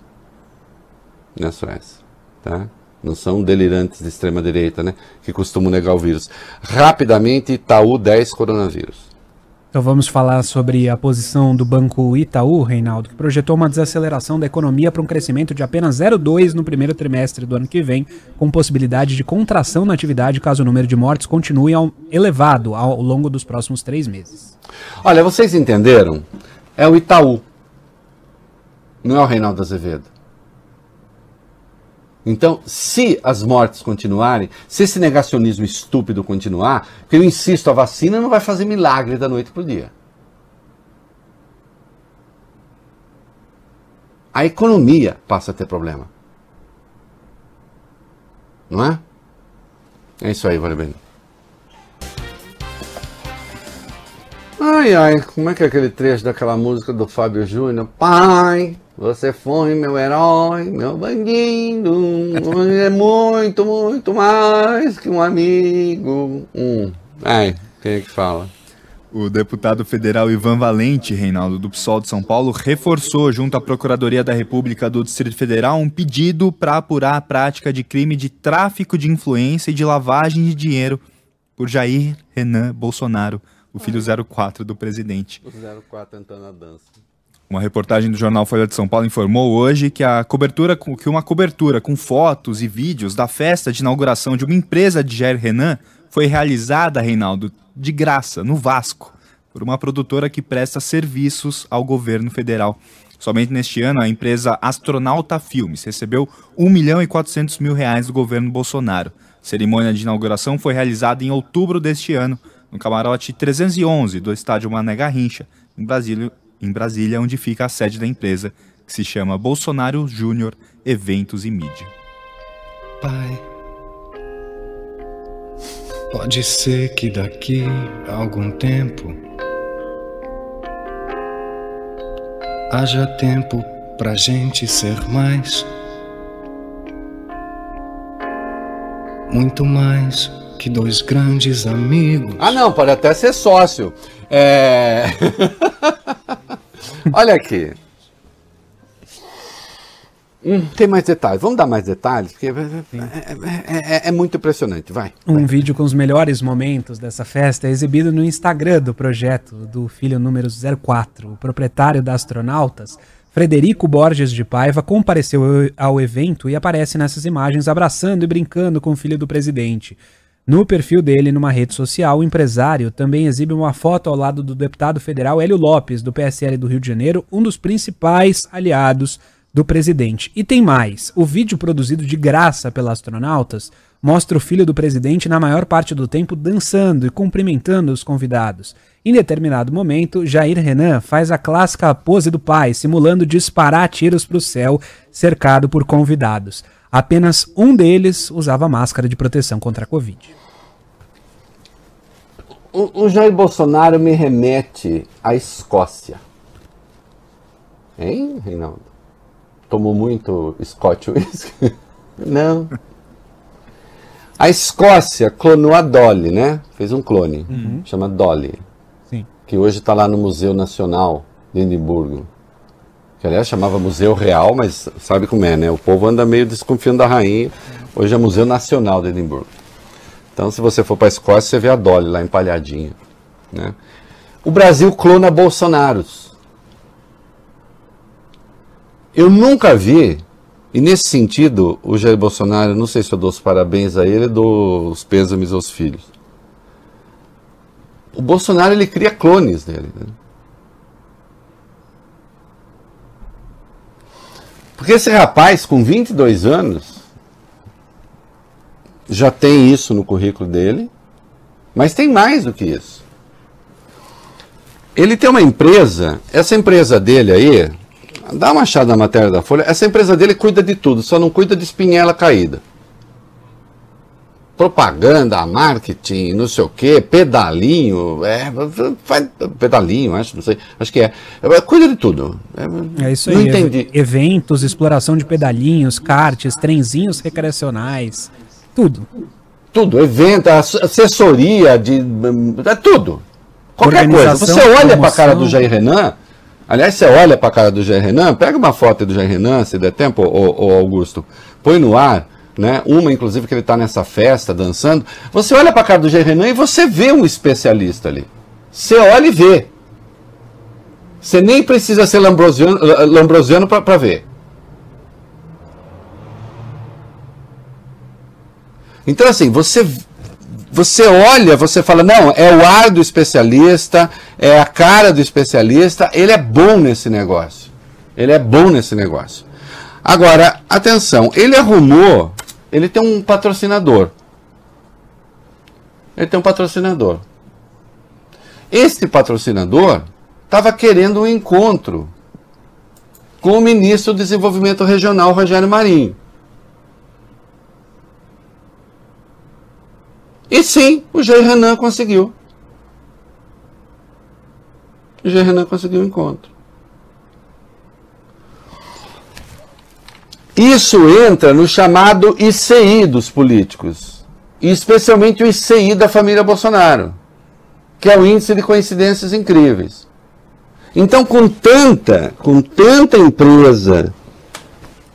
Na Suécia, tá? Não são delirantes de extrema-direita, né? Que costumam negar o vírus. Rapidamente, Itaú 10 coronavírus. Então vamos falar sobre a posição do Banco Itaú, Reinaldo, que projetou uma desaceleração da economia para um crescimento de apenas 0,2 no primeiro trimestre do ano que vem, com possibilidade de contração na atividade caso o número de mortes continue ao, elevado ao longo dos próximos três meses. Olha, vocês entenderam? É o Itaú, não é o Reinaldo Azevedo. Então, se as mortes continuarem, se esse negacionismo estúpido continuar, porque eu insisto, a vacina não vai fazer milagre da noite para o dia. A economia passa a ter problema. Não é? É isso aí, Valeu Ai, ai, como é que é aquele trecho daquela música do Fábio Júnior? Pai, você foi meu herói, meu bandido, é muito, muito mais que um amigo. Hum. Ai, quem é que fala? O deputado federal Ivan Valente, Reinaldo, do PSOL de São Paulo, reforçou junto à Procuradoria da República do Distrito Federal um pedido para apurar a prática de crime de tráfico de influência e de lavagem de dinheiro por Jair Renan Bolsonaro, o filho 04 do presidente. O 04 entrando na dança. Uma reportagem do jornal Folha de São Paulo informou hoje que a cobertura que uma cobertura com fotos e vídeos da festa de inauguração de uma empresa de Jair Renan foi realizada, Reinaldo, de graça, no Vasco, por uma produtora que presta serviços ao governo federal. Somente neste ano, a empresa Astronauta Filmes recebeu 1 milhão e 400 mil reais do governo Bolsonaro. A cerimônia de inauguração foi realizada em outubro deste ano, no camarote 311 do estádio Mané Garrincha, em Brasília, em Brasília, onde fica a sede da empresa, que se chama Bolsonaro Júnior Eventos e Mídia. Pai, pode ser que daqui a algum tempo haja tempo pra gente ser mais, muito mais que dois grandes amigos. Ah, não, pode até ser sócio. É. Olha aqui. Hum, tem mais detalhes. Vamos dar mais detalhes, porque é, é, é, é, muito impressionante. Vai. Um vai. vídeo com os melhores momentos dessa festa é exibido no Instagram do projeto do filho número 04. O proprietário da Astronautas, Frederico Borges de Paiva, compareceu ao evento e aparece nessas imagens abraçando e brincando com o filho do presidente. No perfil dele, numa rede social, o empresário também exibe uma foto ao lado do deputado federal Hélio Lopes, do PSL do Rio de Janeiro, um dos principais aliados do presidente. E tem mais: o vídeo produzido de graça pelas astronautas mostra o filho do presidente na maior parte do tempo dançando e cumprimentando os convidados. Em determinado momento, Jair Renan faz a clássica pose do pai, simulando disparar tiros para o céu, cercado por convidados. Apenas um deles usava máscara de proteção contra a Covid. O, o Jair Bolsonaro me remete à Escócia. Hein, Reinaldo? Tomou muito Scotch Whisky? Não. A Escócia clonou a Dolly, né? Fez um clone. Uhum. Chama Dolly. Sim. Que hoje está lá no Museu Nacional de Edimburgo que aliás chamava Museu Real, mas sabe como é, né? O povo anda meio desconfiando da rainha. Hoje é Museu Nacional de Edimburgo. Então, se você for para a Escócia, você vê a Dolly lá empalhadinha. Né? O Brasil clona Bolsonaros. Eu nunca vi, e nesse sentido, o Jair Bolsonaro, não sei se eu dou os parabéns a ele, dou os pêsames aos filhos. O Bolsonaro ele cria clones dele. Né? Porque esse rapaz com 22 anos já tem isso no currículo dele, mas tem mais do que isso. Ele tem uma empresa, essa empresa dele aí, dá uma achada na matéria da Folha, essa empresa dele cuida de tudo, só não cuida de espinhela caída propaganda, marketing, não sei o quê, pedalinho, é, faz pedalinho, acho, não sei, acho que é. é cuida de tudo. É, é isso aí. Não entendi. Eventos, exploração de pedalinhos, karts, trenzinhos recreacionais, tudo. Tudo, evento, assessoria de. É tudo. Qualquer coisa. Você olha para a cara do Jair Renan. Aliás, você olha para a cara do Jair Renan, pega uma foto do Jair Renan, se der tempo, ô, Augusto, põe no ar né? Uma, inclusive, que ele está nessa festa dançando. Você olha para a cara do G. Renan e você vê um especialista ali. Você olha e vê. Você nem precisa ser lambrosiano, lambrosiano para ver. Então, assim, você, você olha, você fala, não, é o ar do especialista, é a cara do especialista, ele é bom nesse negócio. Ele é bom nesse negócio. Agora, atenção, ele arrumou ele tem um patrocinador. Ele tem um patrocinador. Este patrocinador estava querendo um encontro com o ministro do Desenvolvimento Regional, Rogério Marinho. E sim, o Jair Renan conseguiu. O Jair Renan conseguiu o encontro. Isso entra no chamado ICI dos políticos, e especialmente o ICI da família Bolsonaro, que é o índice de coincidências incríveis. Então, com tanta, com tanta empresa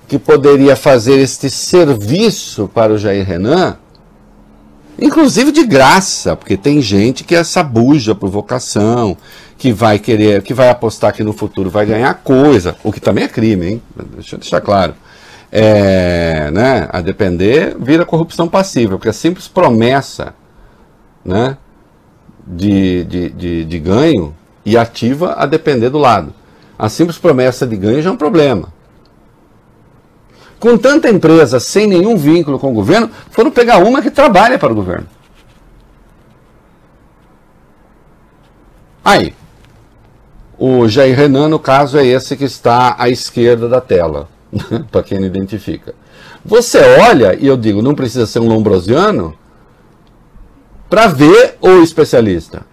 que poderia fazer este serviço para o Jair Renan, inclusive de graça, porque tem gente que é sabuja por vocação, que vai querer, que vai apostar que no futuro vai ganhar coisa, o que também é crime, hein? Deixa eu deixar claro é, né, a depender, vira corrupção passiva, porque a simples promessa né, de, de, de, de ganho e ativa a depender do lado. A simples promessa de ganho já é um problema. Com tanta empresa sem nenhum vínculo com o governo, foram pegar uma que trabalha para o governo. Aí, o Jair Renan, no caso, é esse que está à esquerda da tela. para quem não identifica. Você olha, e eu digo, não precisa ser um lombrosiano, para ver o especialista.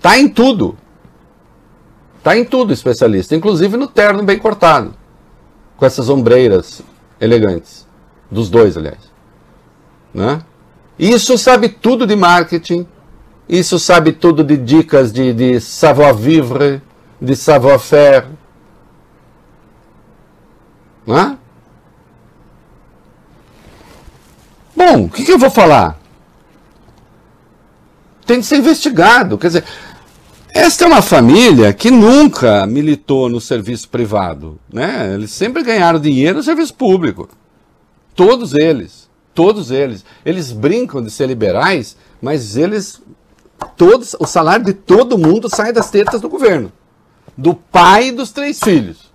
Tá em tudo. Tá em tudo especialista, inclusive no terno bem cortado, com essas ombreiras elegantes, dos dois, aliás. Né? Isso sabe tudo de marketing, isso sabe tudo de dicas de, de savoir-vivre, de savoir-faire, Bom, o que, que eu vou falar? Tem de ser investigado. Quer dizer, esta é uma família que nunca militou no serviço privado. Né? Eles sempre ganharam dinheiro no serviço público. Todos eles. Todos eles. Eles brincam de ser liberais, mas eles. Todos, o salário de todo mundo sai das tetas do governo. Do pai e dos três filhos.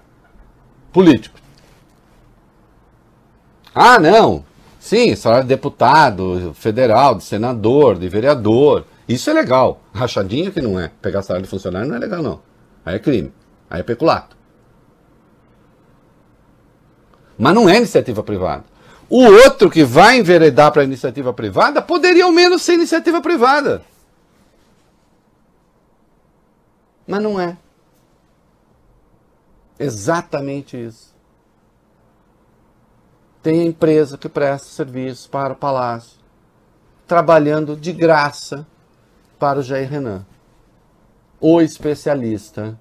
Políticos. Ah, não. Sim, salário de deputado, federal, de senador, de vereador. Isso é legal. Rachadinha que não é. Pegar salário de funcionário não é legal, não. Aí é crime. Aí é peculato. Mas não é iniciativa privada. O outro que vai enveredar para a iniciativa privada poderia ao menos ser iniciativa privada. Mas não é. Exatamente isso tem a empresa que presta serviço para o Palácio, trabalhando de graça para o Jair Renan, o especialista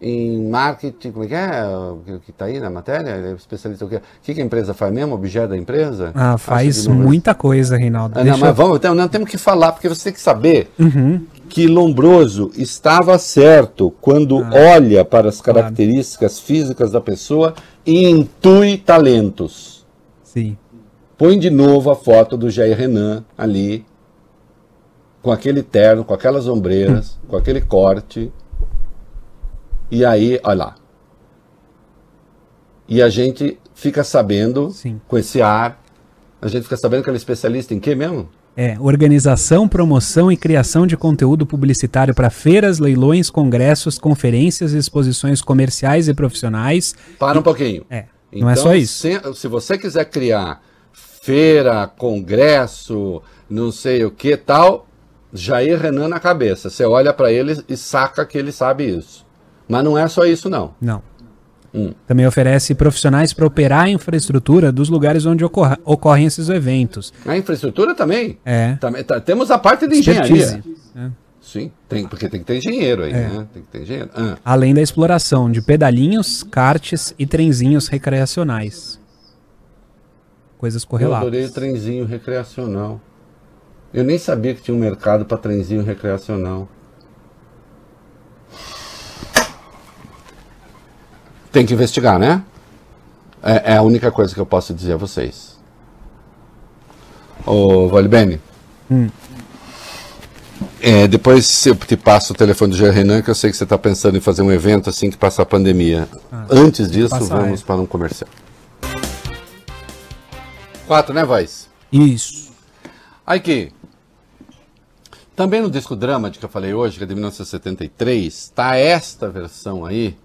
em marketing, como é que é? O que está aí na matéria? É especialista o quê? O que, que a empresa faz mesmo? Objeto da empresa? Ah, faz muita coisa, Reinaldo. Ah, não, mas vamos, então, não temos que falar, porque você tem que saber Uhum. Que Lombroso estava certo quando Ah, olha para as características físicas da pessoa e intui talentos. Sim. Põe de novo a foto do Jair Renan ali, com aquele terno, com aquelas ombreiras, com aquele corte. E aí, olha lá. E a gente fica sabendo, Sim. com esse ar, a gente fica sabendo que ele é especialista em quê mesmo? É, organização, promoção e criação de conteúdo publicitário para feiras, leilões, congressos, conferências, exposições comerciais e profissionais. Para um pouquinho. É, não é só isso. Se, se você quiser criar feira, congresso, não sei o que tal, Jair Renan na cabeça. Você olha para ele e saca que ele sabe isso. Mas não é só isso, não. Não. Hum. Também oferece profissionais para operar a infraestrutura dos lugares onde ocorra- ocorrem esses eventos. A infraestrutura também. É. Também tá- temos a parte de engenharia. É. Sim, tem, porque tem que ter engenheiro aí, É. né? Tem que ter engenheiro. Ah, Além da exploração de pedalinhos, karts e trenzinhos recreacionais. Coisas eu correlatas. adorei o trenzinho recreacional. Eu nem sabia que tinha um mercado para trenzinho recreacional. Tem que investigar, né? É, é a única coisa que eu posso dizer a vocês. Ô, Valibene. Hum. É, depois eu te passo o telefone do Jair Renan, que eu sei que você está pensando em fazer um evento assim que passar a pandemia. Antes disso, passar, vamos é. para um comercial. Quatro, né, Voz? Isso. Aqui. Também no disco drama de que eu falei hoje, que é de 1973, está esta versão aí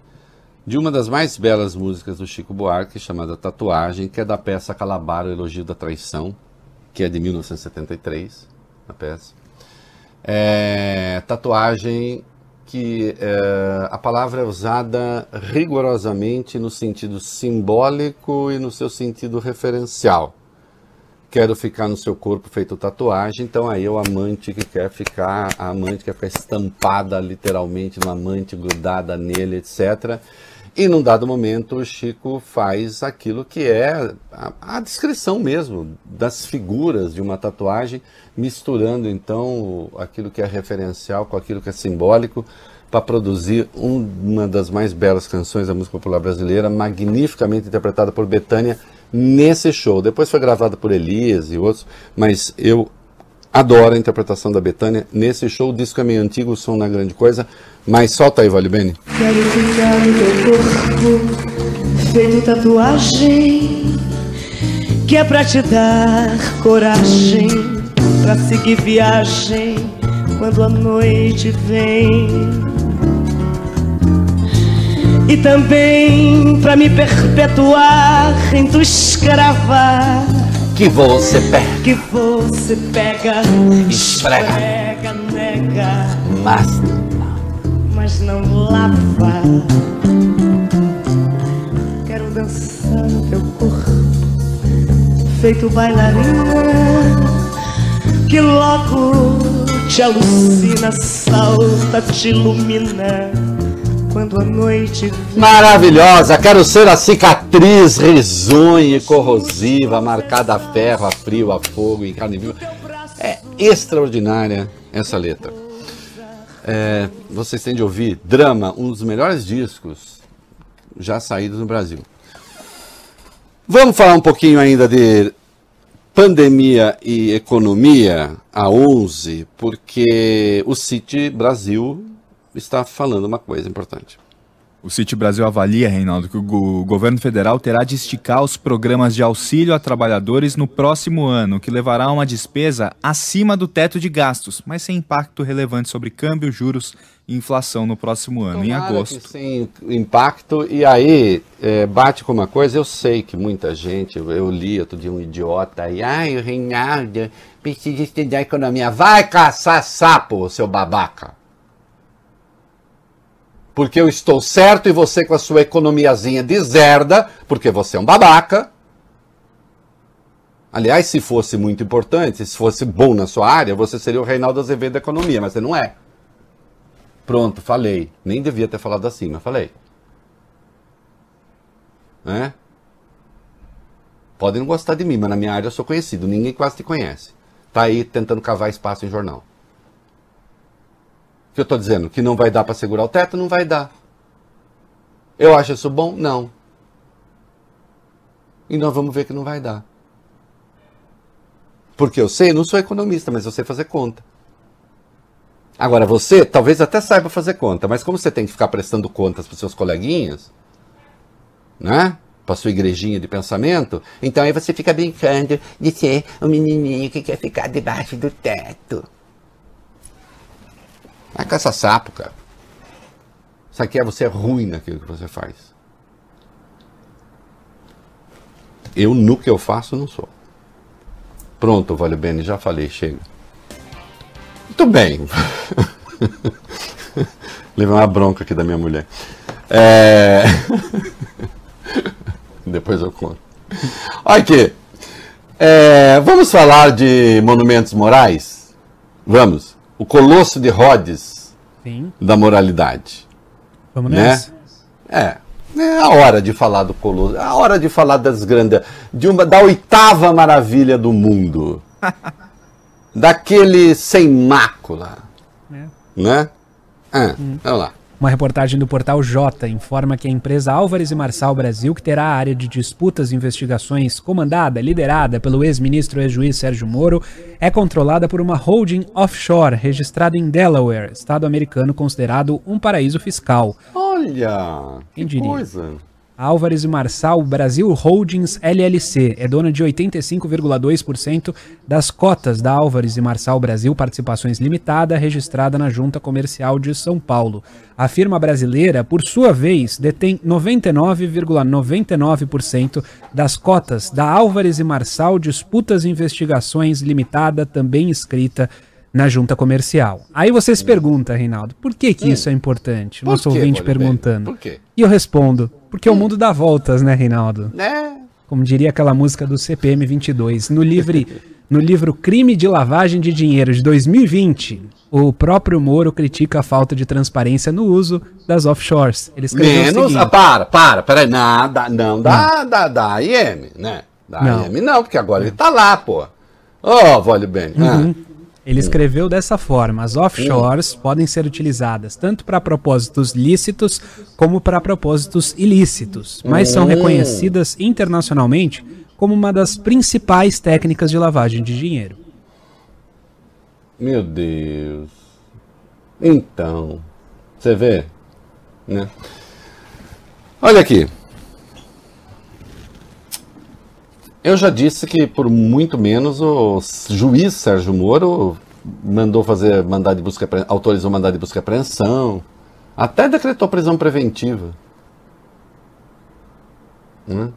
de uma das mais belas músicas do Chico Buarque, chamada Tatuagem, que é da peça Calabar, o Elogio da Traição, que é de 1973, a peça. É, tatuagem que é, a palavra é usada rigorosamente no sentido simbólico e no seu sentido referencial quero ficar no seu corpo feito tatuagem, então aí é o amante que quer ficar, a amante que quer ficar estampada literalmente no amante, grudada nele, etc. E num dado momento o Chico faz aquilo que é a, a descrição mesmo das figuras de uma tatuagem, misturando então aquilo que é referencial com aquilo que é simbólico, para produzir um- uma das mais belas canções da música popular brasileira, magnificamente interpretada por Betânia nesse show. Depois foi gravada por Elias e outros, mas eu adoro a interpretação da Betânia nesse show. O disco é meio antigo, o som não é grande coisa, mas solta aí, Vale Bene. Quero ficar no teu corpo, feito tatuagem, que é pra te dar coragem, pra seguir viagem quando a noite vem. E também pra me perpetuar em tua escrava, Que você pega, que você pega, Esfrega. esfrega, nega mas mas não lava. Quero dançar no teu corpo, feito bailarina, que logo te alucina, salta, te ilumina. Quando a noite maravilhosa. Quero ser a cicatriz risonha e corrosiva, marcada a ferro, a frio, a fogo, em carne viva. É extraordinária essa letra. É, vocês têm de ouvir Drama, um dos melhores discos já saídos no Brasil. Vamos falar um pouquinho ainda de pandemia e economia a 11, porque o City Brasil está falando uma coisa importante. O City Brasil avalia, Reinaldo, que o go- governo federal terá de esticar os programas de auxílio a trabalhadores no próximo ano, o que levará a uma despesa acima do teto de gastos, mas sem impacto relevante sobre câmbio, juros e inflação no próximo ano, em Tomara agosto. que sem impacto. E aí, é, bate com uma coisa, eu sei que muita gente, eu, eu li outro dia um idiota aí, ai, o Reinaldo precisa estudar economia. Vai caçar sapo, seu babaca. Porque eu estou certo e você com a sua economiazinha deserda, porque você é um babaca. Aliás, se fosse muito importante, se fosse bom na sua área, você seria o Reinaldo Azevedo da economia, mas você não é. Pronto, falei. Nem devia ter falado assim, mas falei. Né? Podem não gostar de mim, mas na minha área eu sou conhecido. Ninguém quase te conhece. Tá aí tentando cavar espaço em jornal. Que eu estou dizendo? Que não vai dar para segurar o teto? Não vai dar. Eu acho isso bom? Não. E nós vamos ver que não vai dar. Porque eu sei, não sou economista, mas eu sei fazer conta. Agora, você talvez até saiba fazer conta, mas como você tem que ficar prestando contas para seus coleguinhas, né? Para sua igrejinha de pensamento, então aí você fica brincando de ser um menininho que quer ficar debaixo do teto. Vai caça sapo, cara. Isso aqui é você é ruim naquilo que você faz. Eu, no que eu faço, não sou. Pronto, Vale Bene, já falei, chega. Muito bem. Levei uma bronca aqui da minha mulher. É... Depois eu conto. Aqui. É, vamos falar de monumentos morais? Vamos. O Colosso de Rhodes Sim. da moralidade. Vamos Né? nessa. É. É a hora de falar do Colosso, é a hora de falar das grandes, de uma da oitava maravilha do mundo, daquele sem mácula, É. né? Ah, Vamos lá. Uma reportagem do portal J informa que a empresa Álvares e Marçal Brasil, que terá a área de disputas e investigações comandada, liderada pelo ex-ministro e ex-juiz Sérgio Moro, é controlada por uma holding offshore registrada em Delaware, estado americano considerado um paraíso fiscal. Olha, Quem que diria? coisa. Álvares e Marçal Brasil Holdings LLC é dona de 85,2% das cotas da Álvares e Marçal Brasil Participações Limitada, registrada na Junta Comercial de São Paulo. A firma brasileira, por sua vez, detém 99,99% das cotas da Álvares e Marçal Disputas e Investigações Limitada, também escrita na Junta Comercial. Aí você se pergunta, Reinaldo, por que que isso é importante? Por Nosso quê, ouvinte perguntando. Por quê? E eu respondo, porque o mundo dá voltas, né, Reinaldo? Né? Como diria aquela música do CPM 22. No, livre, no livro Crime de Lavagem de Dinheiro de 2020, o próprio Moro critica a falta de transparência no uso das offshores. Ele Menos. Ah, para, para, peraí. Não, da, não da, da, da IM, né? Da Não. IM não, porque agora ele tá lá, pô. Ô, Vale Bene. Uhum. Ah. Ele escreveu dessa forma: as offshores podem ser utilizadas tanto para propósitos lícitos como para propósitos ilícitos, mas são Hum. reconhecidas internacionalmente como uma das principais técnicas de lavagem de dinheiro. Meu Deus. Então, você vê, né? Olha aqui. Eu já disse que por muito menos o juiz Sérgio Moro mandou fazer mandado de busca, autorizou mandado de busca e apreensão, até decretou prisão preventiva. Né?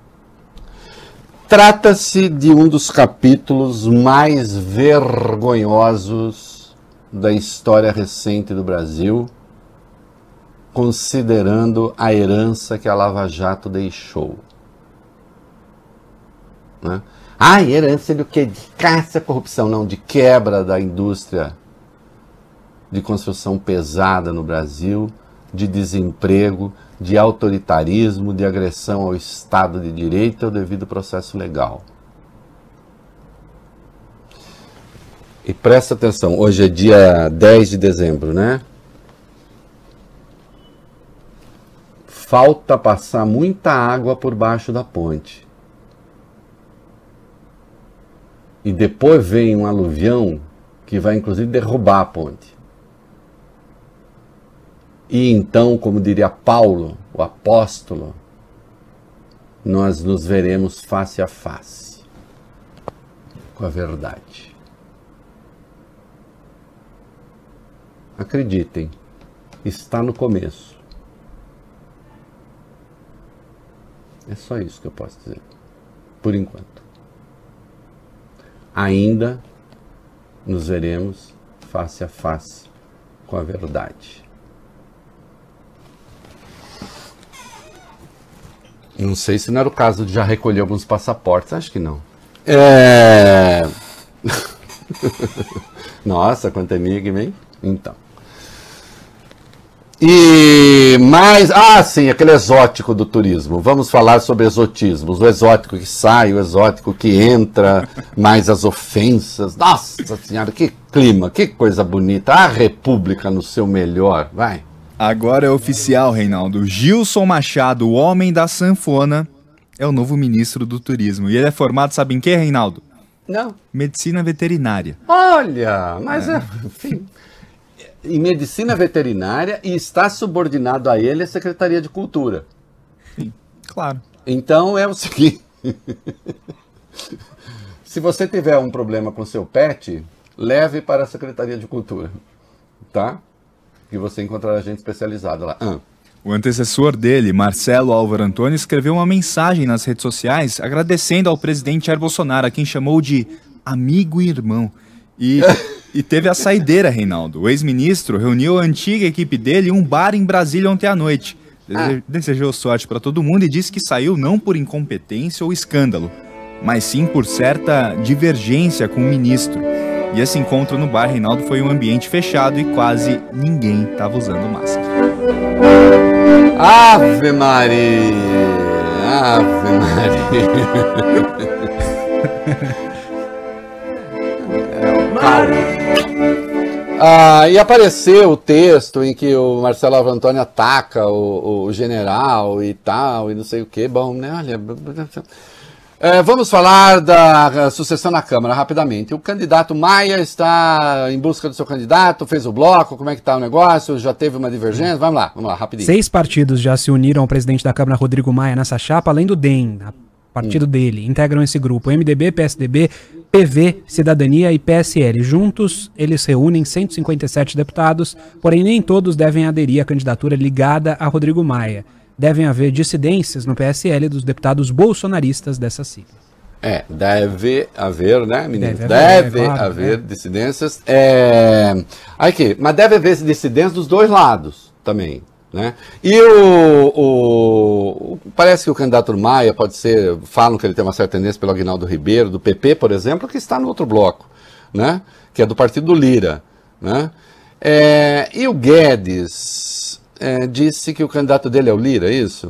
Trata-se de um dos capítulos mais vergonhosos da história recente do Brasil, considerando a herança que a Lava Jato deixou. Né? Ah, herança do que? De caça à corrupção, não, de quebra da indústria de construção pesada no Brasil, de desemprego, de autoritarismo, de agressão ao Estado de Direito e ao devido processo legal. E presta atenção, hoje é dia 10 de dezembro, né? Falta passar muita água por baixo da ponte. E depois vem um aluvião que vai inclusive derrubar a ponte. E então, como diria Paulo, o apóstolo, nós nos veremos face a face com a verdade. Acreditem, está no começo. É só isso que eu posso dizer, por enquanto. Ainda nos veremos face a face com a verdade. Não sei se não era o caso de já recolher alguns passaportes, acho que não. É. Nossa, quanto enigma, hein? Então. E mais. Ah, sim, aquele exótico do turismo. Vamos falar sobre exotismos. O exótico que sai, o exótico que entra, mais as ofensas. Nossa Senhora, que clima, que coisa bonita. A República no seu melhor. Vai. Agora é oficial, Reinaldo. Gilson Machado, o homem da sanfona, é o novo ministro do turismo. E ele é formado, sabe em que, Reinaldo? Não. Medicina veterinária. Olha, mas é. enfim, em medicina veterinária e está subordinado a ele a Secretaria de Cultura. Claro. Então é o seguinte: se você tiver um problema com seu pet, leve para a Secretaria de Cultura, tá? Que você encontrará gente especializada lá. Ah, O antecessor dele, Marcelo Álvaro Antônio, escreveu uma mensagem nas redes sociais agradecendo ao presidente Jair Bolsonaro, a quem chamou de amigo e irmão. E, e teve a saideira, Reinaldo. O ex-ministro reuniu a antiga equipe dele em um bar em Brasília ontem à noite. Dese- Desejou sorte para todo mundo e disse que saiu não por incompetência ou escândalo, mas sim por certa divergência com o ministro. E esse encontro no bar, Reinaldo, foi um ambiente fechado e quase ninguém estava usando máscara. Ave Maria! Ave Maria! Ah, e apareceu o texto em que o Marcelo Antônio ataca o, o general e tal, e não sei o que. Bom, né? Olha. É, vamos falar da sucessão na Câmara rapidamente. O candidato Maia está em busca do seu candidato, fez o bloco, como é que está o negócio? Já teve uma divergência? Vamos lá, vamos lá, rapidinho. Seis partidos já se uniram ao presidente da Câmara, Rodrigo Maia, nessa chapa, além do DEM, partido dele. Integram esse grupo MDB, PSDB, PV, Cidadania e PSL. Juntos, eles reúnem 157 deputados, porém nem todos devem aderir à candidatura ligada a Rodrigo Maia. Devem haver dissidências no PSL dos deputados bolsonaristas dessa sigla. É, deve haver, né, menino? Deve Deve, haver, é claro, haver né? dissidências. É... Aqui, mas deve haver dissidências dos dois lados também. Né? E o, o- Parece que o candidato Maia pode ser. Falam que ele tem uma certa tendência pelo Aguinaldo Ribeiro, do PP, por exemplo, que está no outro bloco, né? que é do partido do Lira. Né? É, e o Guedes é, disse que o candidato dele é o Lira, é isso?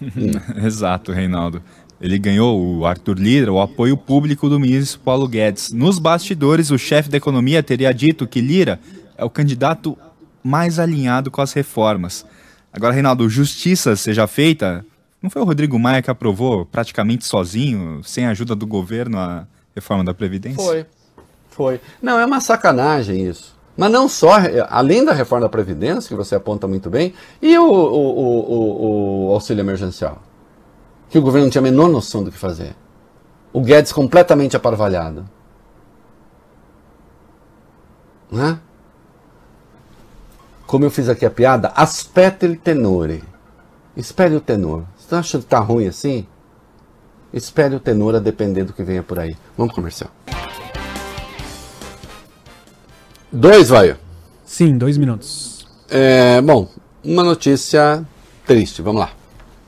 Exato, Reinaldo. Ele ganhou o Arthur Lira, o apoio público do ministro Paulo Guedes. Nos bastidores, o chefe da economia teria dito que Lira é o candidato mais alinhado com as reformas. Agora, Reinaldo, justiça seja feita. Não foi o Rodrigo Maia que aprovou praticamente sozinho, sem a ajuda do governo, a reforma da Previdência? Foi. Foi. Não, é uma sacanagem isso. Mas não só, além da reforma da Previdência, que você aponta muito bem, e o, o, o- o auxílio emergencial. Que o governo não tinha a menor noção do que fazer. O Guedes completamente aparvalhado. Né? Como eu fiz aqui a piada, aspetta il tenore. Espere o tenor. Você tá achando que tá ruim assim? Espere o tenor a depender do que venha por aí. Vamos comercial. Dois, vai. Sim, dois minutos. É, bom, uma notícia triste. Vamos lá.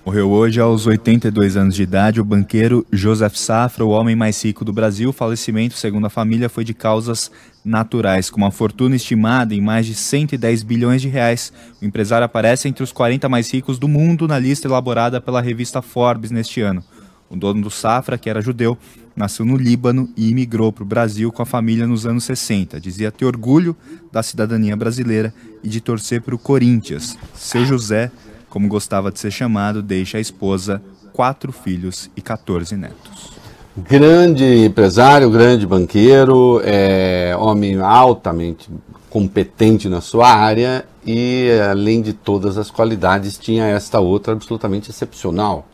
Morreu hoje aos 82 anos de idade o banqueiro Joseph Safra, o homem mais rico do Brasil. O falecimento, segundo a família, foi de causas naturais, com uma fortuna estimada em mais de 110 bilhões de reais. O empresário aparece entre os 40 mais ricos do mundo na lista elaborada pela revista Forbes neste ano. O dono do Safra, que era judeu, nasceu no Líbano e imigrou para o Brasil com a família nos anos 60. Dizia ter orgulho da cidadania brasileira e de torcer para o Corinthians. Seu José, como gostava de ser chamado, deixa a esposa, quatro filhos e 14 netos. Grande empresário, grande banqueiro, é, homem altamente competente na sua área e, além de todas as qualidades, tinha esta outra absolutamente excepcional.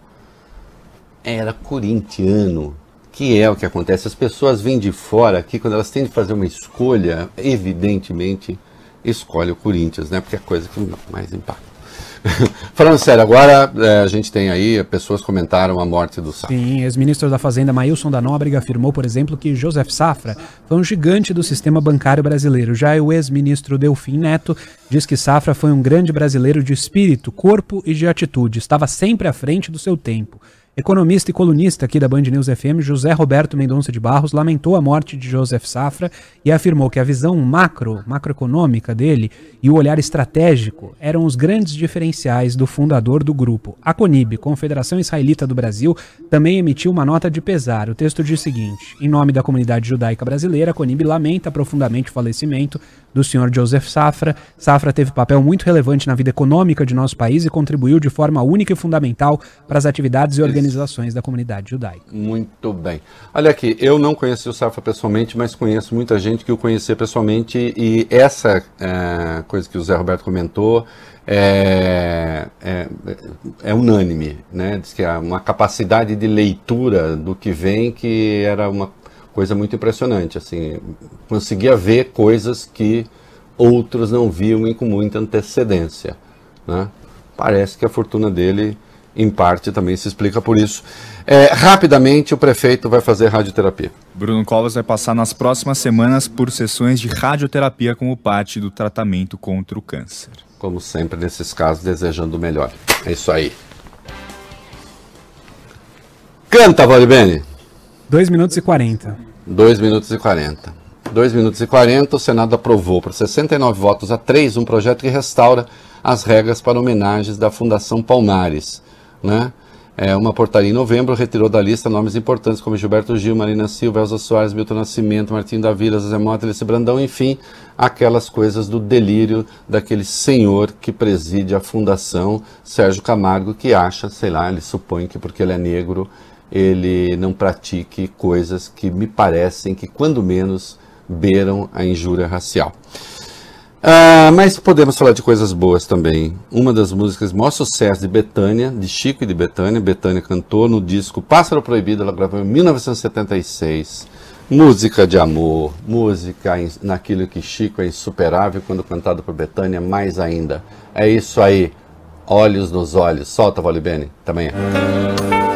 Era corintiano, que é o que acontece. As pessoas vêm de fora aqui, quando elas têm de fazer uma escolha, evidentemente escolhe o Corinthians, né? Porque é a coisa que mais impacta. Falando sério, agora é, a gente tem aí, pessoas comentaram a morte do Sá. Sim, ex-ministro da Fazenda Mailson da Nóbrega afirmou, por exemplo, que Joseph Safra foi um gigante do sistema bancário brasileiro. Já o ex-ministro Delfim Neto diz que Safra foi um grande brasileiro de espírito, corpo e de atitude. Estava sempre à frente do seu tempo. Economista e colunista aqui da Band News FM, José Roberto Mendonça de Barros, lamentou a morte de Joseph Safra e afirmou que a visão macro, macroeconômica dele e o olhar estratégico eram os grandes diferenciais do fundador do grupo. A CONIB, Confederação Israelita do Brasil, também emitiu uma nota de pesar. O texto diz o seguinte: Em nome da comunidade judaica brasileira, a CONIB lamenta profundamente o falecimento do senhor Joseph Safra. Safra teve papel muito relevante na vida econômica de nosso país e contribuiu de forma única e fundamental para as atividades e organizações da comunidade judaica. Muito bem. Olha aqui, eu não conheci o Safra pessoalmente, mas conheço muita gente que o conhecia pessoalmente e essa é, coisa que o Zé Roberto comentou é, é, é, unânime, né? Diz que há uma capacidade de leitura do que vem que era uma coisa muito impressionante, assim, conseguia ver coisas que outros não viam e com muita antecedência, né? Parece que a fortuna dele, em parte, também se explica por isso. É, rapidamente, o prefeito vai fazer radioterapia. Bruno Covas vai passar nas próximas semanas por sessões de radioterapia como parte do tratamento contra o câncer. Como sempre, nesses casos, desejando o melhor. É isso aí. Canta, Valibene! 2 minutos e 40. 2 minutos e 40. 2 minutos e 40, o Senado aprovou por 69 votos a 3 um projeto que restaura as regras para homenagens da Fundação Palmares. Né? É, uma portaria em novembro retirou da lista nomes importantes como Gilberto Gil, Marina Silva, Elza Soares, Milton Nascimento, Martim da Vila, Zé Mota, Alice Brandão, enfim, aquelas coisas do delírio daquele senhor que preside a Fundação, Sérgio Camargo, que acha, sei lá, ele supõe que porque ele é negro ele não pratique coisas que me parecem que, quando menos, beiram a injúria racial. Ah, mas podemos falar de coisas boas também. Uma das músicas maior sucesso de Betânia, de Chico e de Betânia, Betânia cantou no disco Pássaro Proibido, ela gravou em 1976. Música de amor, música naquilo que Chico é insuperável, quando cantado por Betânia, mais ainda. É isso aí, olhos nos olhos. Solta, Bene, também é.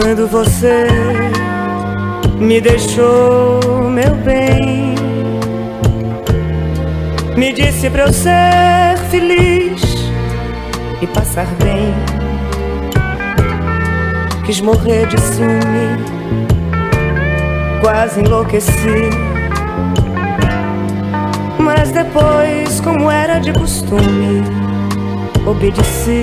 Quando você me deixou, meu bem, me disse pra eu ser feliz e passar bem. Quis morrer de ciúme, quase enlouqueci. Mas depois, como era de costume, obedeci.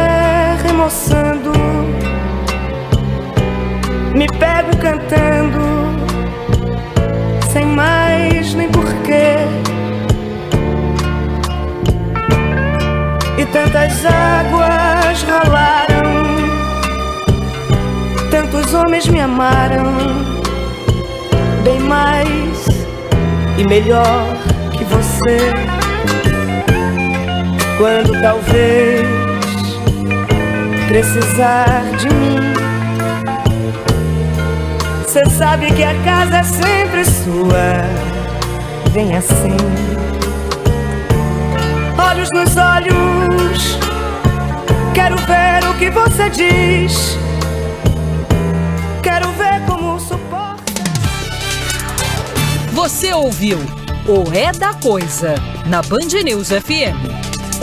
remoçando, me pego cantando, sem mais nem porquê. E tantas águas rolaram, tantos homens me amaram, bem mais e melhor que você. Quando talvez precisar de mim. Cê sabe que a casa é sempre sua. Vem assim, olhos nos olhos. Quero ver o que você diz. Quero ver como suporta. Você ouviu o É da Coisa na Band News FM.